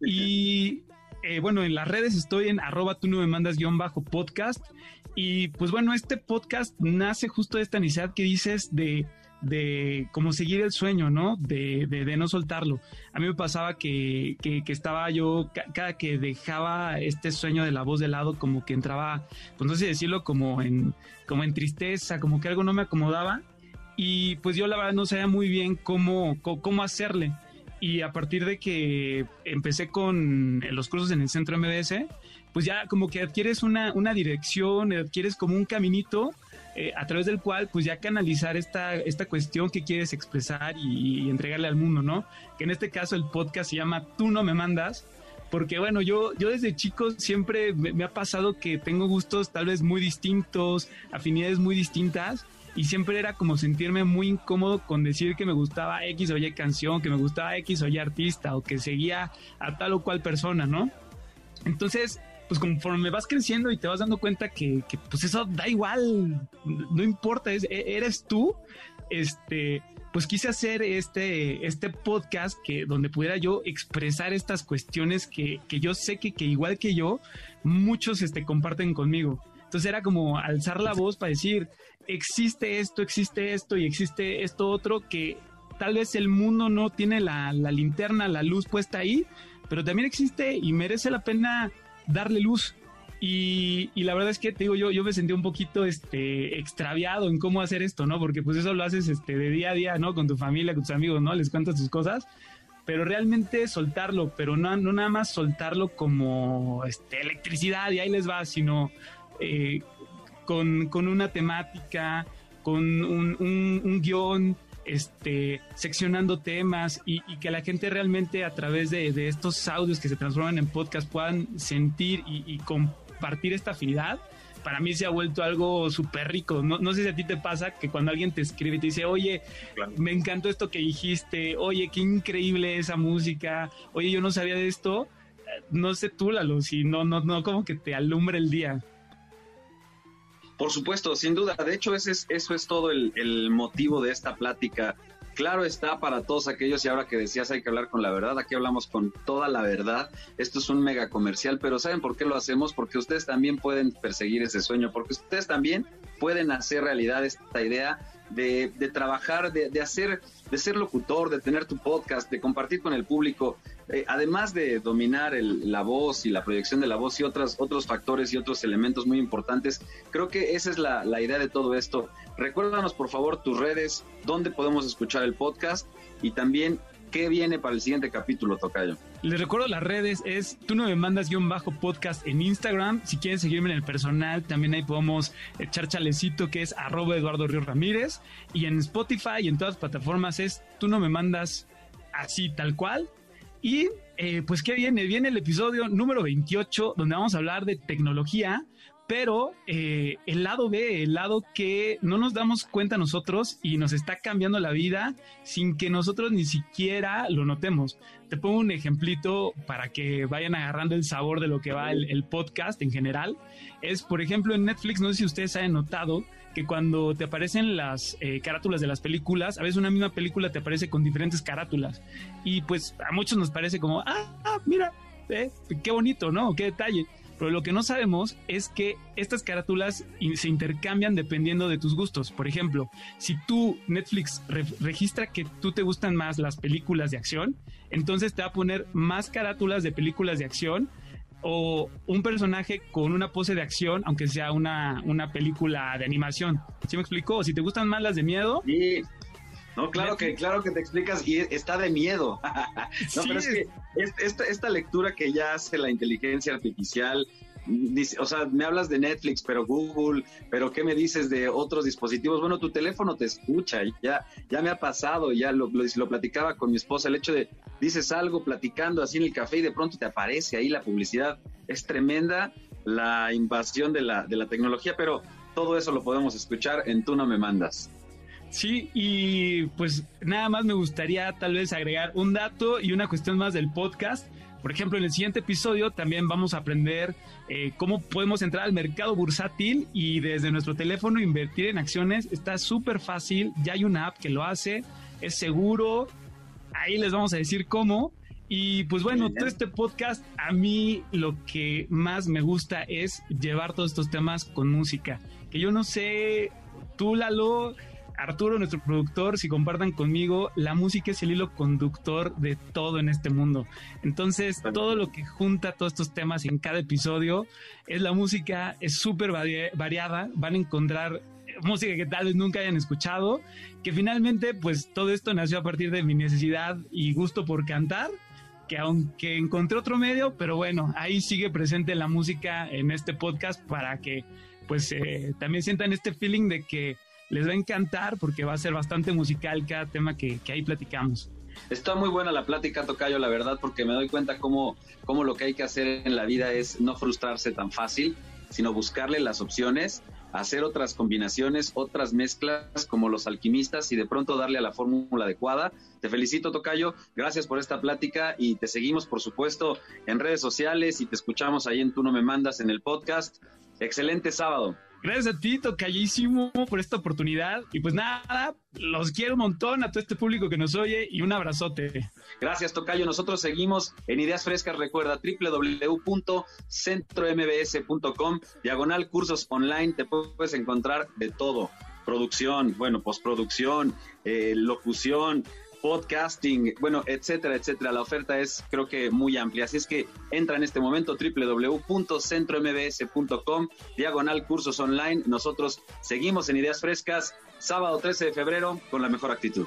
Y eh, bueno, en las redes estoy en arroba tú no mandas guion bajo podcast. Y pues bueno, este podcast nace justo de esta necesidad que dices de de cómo seguir el sueño, ¿no? De, de, no soltarlo. A mí me pasaba que, que, estaba yo, cada que dejaba este sueño de la voz de lado, como que entraba, pues no sé decirlo, como en, como en tristeza, como que algo no me acomodaba. Y pues yo la verdad no sabía muy bien cómo, cómo, hacerle. Y a partir de que empecé con los cursos en el centro MBS, pues ya como que adquieres una, una dirección, adquieres como un caminito eh, a través del cual pues ya canalizar esta, esta cuestión que quieres expresar y, entregarle al mundo, ¿no? Que en este caso el podcast se llama Tú no me mandas, porque bueno, yo, yo desde chico siempre me, ha pasado que tengo gustos tal vez muy distintos, afinidades muy distintas, y siempre era como sentirme muy incómodo con decir que me gustaba X o Y canción, que me gustaba X o Y artista, o que seguía a tal o cual persona, ¿no? Entonces, pues conforme vas creciendo y te vas dando cuenta que, pues eso da igual, no importa, es, e, eres tú, este, pues quise hacer este, este podcast que donde pudiera yo expresar estas cuestiones que, que yo sé que, que, igual que yo, muchos este, comparten conmigo. Entonces era como alzar la voz para decir, existe esto, existe esto y existe esto otro que tal vez el mundo no tiene la, la linterna, la luz puesta ahí, pero también existe y merece la pena darle luz. Y, y, la verdad es que te digo, yo, yo me sentí un poquito este, extraviado en cómo hacer esto, ¿no? Porque pues eso lo haces este, de día a día, ¿no? Con tu familia, con tus amigos, ¿no? Les cuentas tus cosas, pero realmente soltarlo, pero no, no nada más soltarlo como este, electricidad y ahí les va, sino eh, con, con, una temática, con un, un, un guion, este, seccionando temas y, que la gente realmente a través de, estos audios que se transforman en podcast puedan sentir y, compartir esta afinidad, para mí se ha vuelto algo súper rico. No, sé si a ti te pasa que cuando alguien te escribe y te dice, oye, me encantó esto que dijiste, oye, qué increíble esa música, oye, yo no sabía de esto, no sé tú, Lalo, si no, no, no, como que te alumbra el día. Por supuesto, sin duda. De hecho, ese es, eso es todo el, motivo de esta plática. Claro está para todos aquellos, y ahora que decías hay que hablar con la verdad, aquí hablamos con toda la verdad. Esto es un mega comercial, pero ¿saben por qué lo hacemos? Porque ustedes también pueden perseguir ese sueño, porque ustedes también pueden hacer realidad esta idea de, trabajar, de, hacer, de ser locutor, de tener tu podcast, de compartir con el público. Eh, además de dominar la voz y la proyección de la voz y otras, otros factores y otros elementos muy importantes, creo que esa es la, la idea de todo esto. Recuérdanos por favor tus redes, dónde podemos escuchar el podcast y también ¿Qué viene para el siguiente capítulo, Tocayo? Les recuerdo las redes, es tú no me mandas guion bajo podcast en Instagram. Si quieren seguirme en el personal, también ahí podemos echar chalecito que es arroba Eduardo Río Ramírez. Y en Spotify y en todas las plataformas es tú no me mandas así tal cual. Y eh, pues, ¿qué viene? Viene el episodio número 28, donde vamos a hablar de tecnología, pero eh, el lado B, el lado que no nos damos cuenta nosotros y nos está cambiando la vida sin que nosotros ni siquiera lo notemos. Te pongo un ejemplito para que vayan agarrando el sabor de lo que va el, el podcast en general. Es, por ejemplo, en Netflix, no sé si ustedes hayan notado, que cuando te aparecen las eh, carátulas de las películas, a veces una misma película te aparece con diferentes carátulas. Y pues a muchos nos parece como, ah, ah mira, eh, qué bonito, ¿no? Qué detalle. Pero lo que no sabemos es que estas carátulas se intercambian dependiendo de tus gustos. Por ejemplo, si tú Netflix registra que tú te gustan más las películas de acción, entonces te va a poner más carátulas de películas de acción o un personaje con una pose de acción, aunque sea una, una película de animación. ¿Sí me explicó? Si te gustan más las de miedo, No, claro que, claro que te explicas y está de miedo. no, pero es que esta, esta lectura que ya hace la inteligencia artificial, dice, o sea, me hablas de Netflix, pero Google, pero ¿qué me dices de otros dispositivos? Bueno, tu teléfono te escucha, ya, ya me ha pasado, ya lo, lo, lo, platicaba con mi esposa, el hecho de dices algo platicando así en el café y de pronto te aparece ahí la publicidad. Es tremenda la invasión de la, de la tecnología, pero todo eso lo podemos escuchar en Tú no me mandas. Sí, y pues nada más me gustaría tal vez agregar un dato y una cuestión más del podcast. Por ejemplo, en el siguiente episodio también vamos a aprender eh, cómo podemos entrar al mercado bursátil y desde nuestro teléfono invertir en acciones. Está súper fácil, ya hay una app que lo hace, es seguro. Ahí les vamos a decir cómo. Y pues bueno, todo este podcast, a mí lo que más me gusta es llevar todos estos temas con música. Que yo no sé, tú Lalo, Arturo, nuestro productor, si compartan conmigo, la música es el hilo conductor de todo en este mundo. Entonces, todo lo que junta todos estos temas en cada episodio es la música, es súper variada, van a encontrar música que tal vez nunca hayan escuchado, que finalmente, pues todo esto nació a partir de mi necesidad y gusto por cantar que aunque encontré otro medio, pero bueno, ahí sigue presente la música en este podcast para que pues eh, también sientan este feeling de que les va a encantar porque va a ser bastante musical cada tema que, que ahí platicamos. Está muy buena la plática, Tocayo, la verdad, porque me doy cuenta cómo, cómo lo que hay que hacer en la vida es no frustrarse tan fácil, sino buscarle las opciones, hacer otras combinaciones, otras mezclas como los alquimistas y de pronto darle a la fórmula adecuada. Te felicito, Tocayo, gracias por esta plática y te seguimos, por supuesto, en redes sociales y te escuchamos ahí en Tú No Me Mandas en el podcast. Excelente sábado. Gracias a ti, Tocayísimo, por esta oportunidad. Y pues nada, los quiero un montón a todo este público que nos oye y un abrazote. Gracias, Tocayo. Nosotros seguimos en Ideas Frescas. Recuerda www.centrombs.com, diagonal cursos online. Te puedes encontrar de todo. Producción, bueno, postproducción, eh, locución, podcasting, bueno, etcétera, etcétera. La oferta es creo que muy amplia. Así es que entra en este momento www.centrombs.com, diagonal cursos online. Nosotros seguimos en Ideas Frescas, sábado 13 de febrero, con la mejor actitud.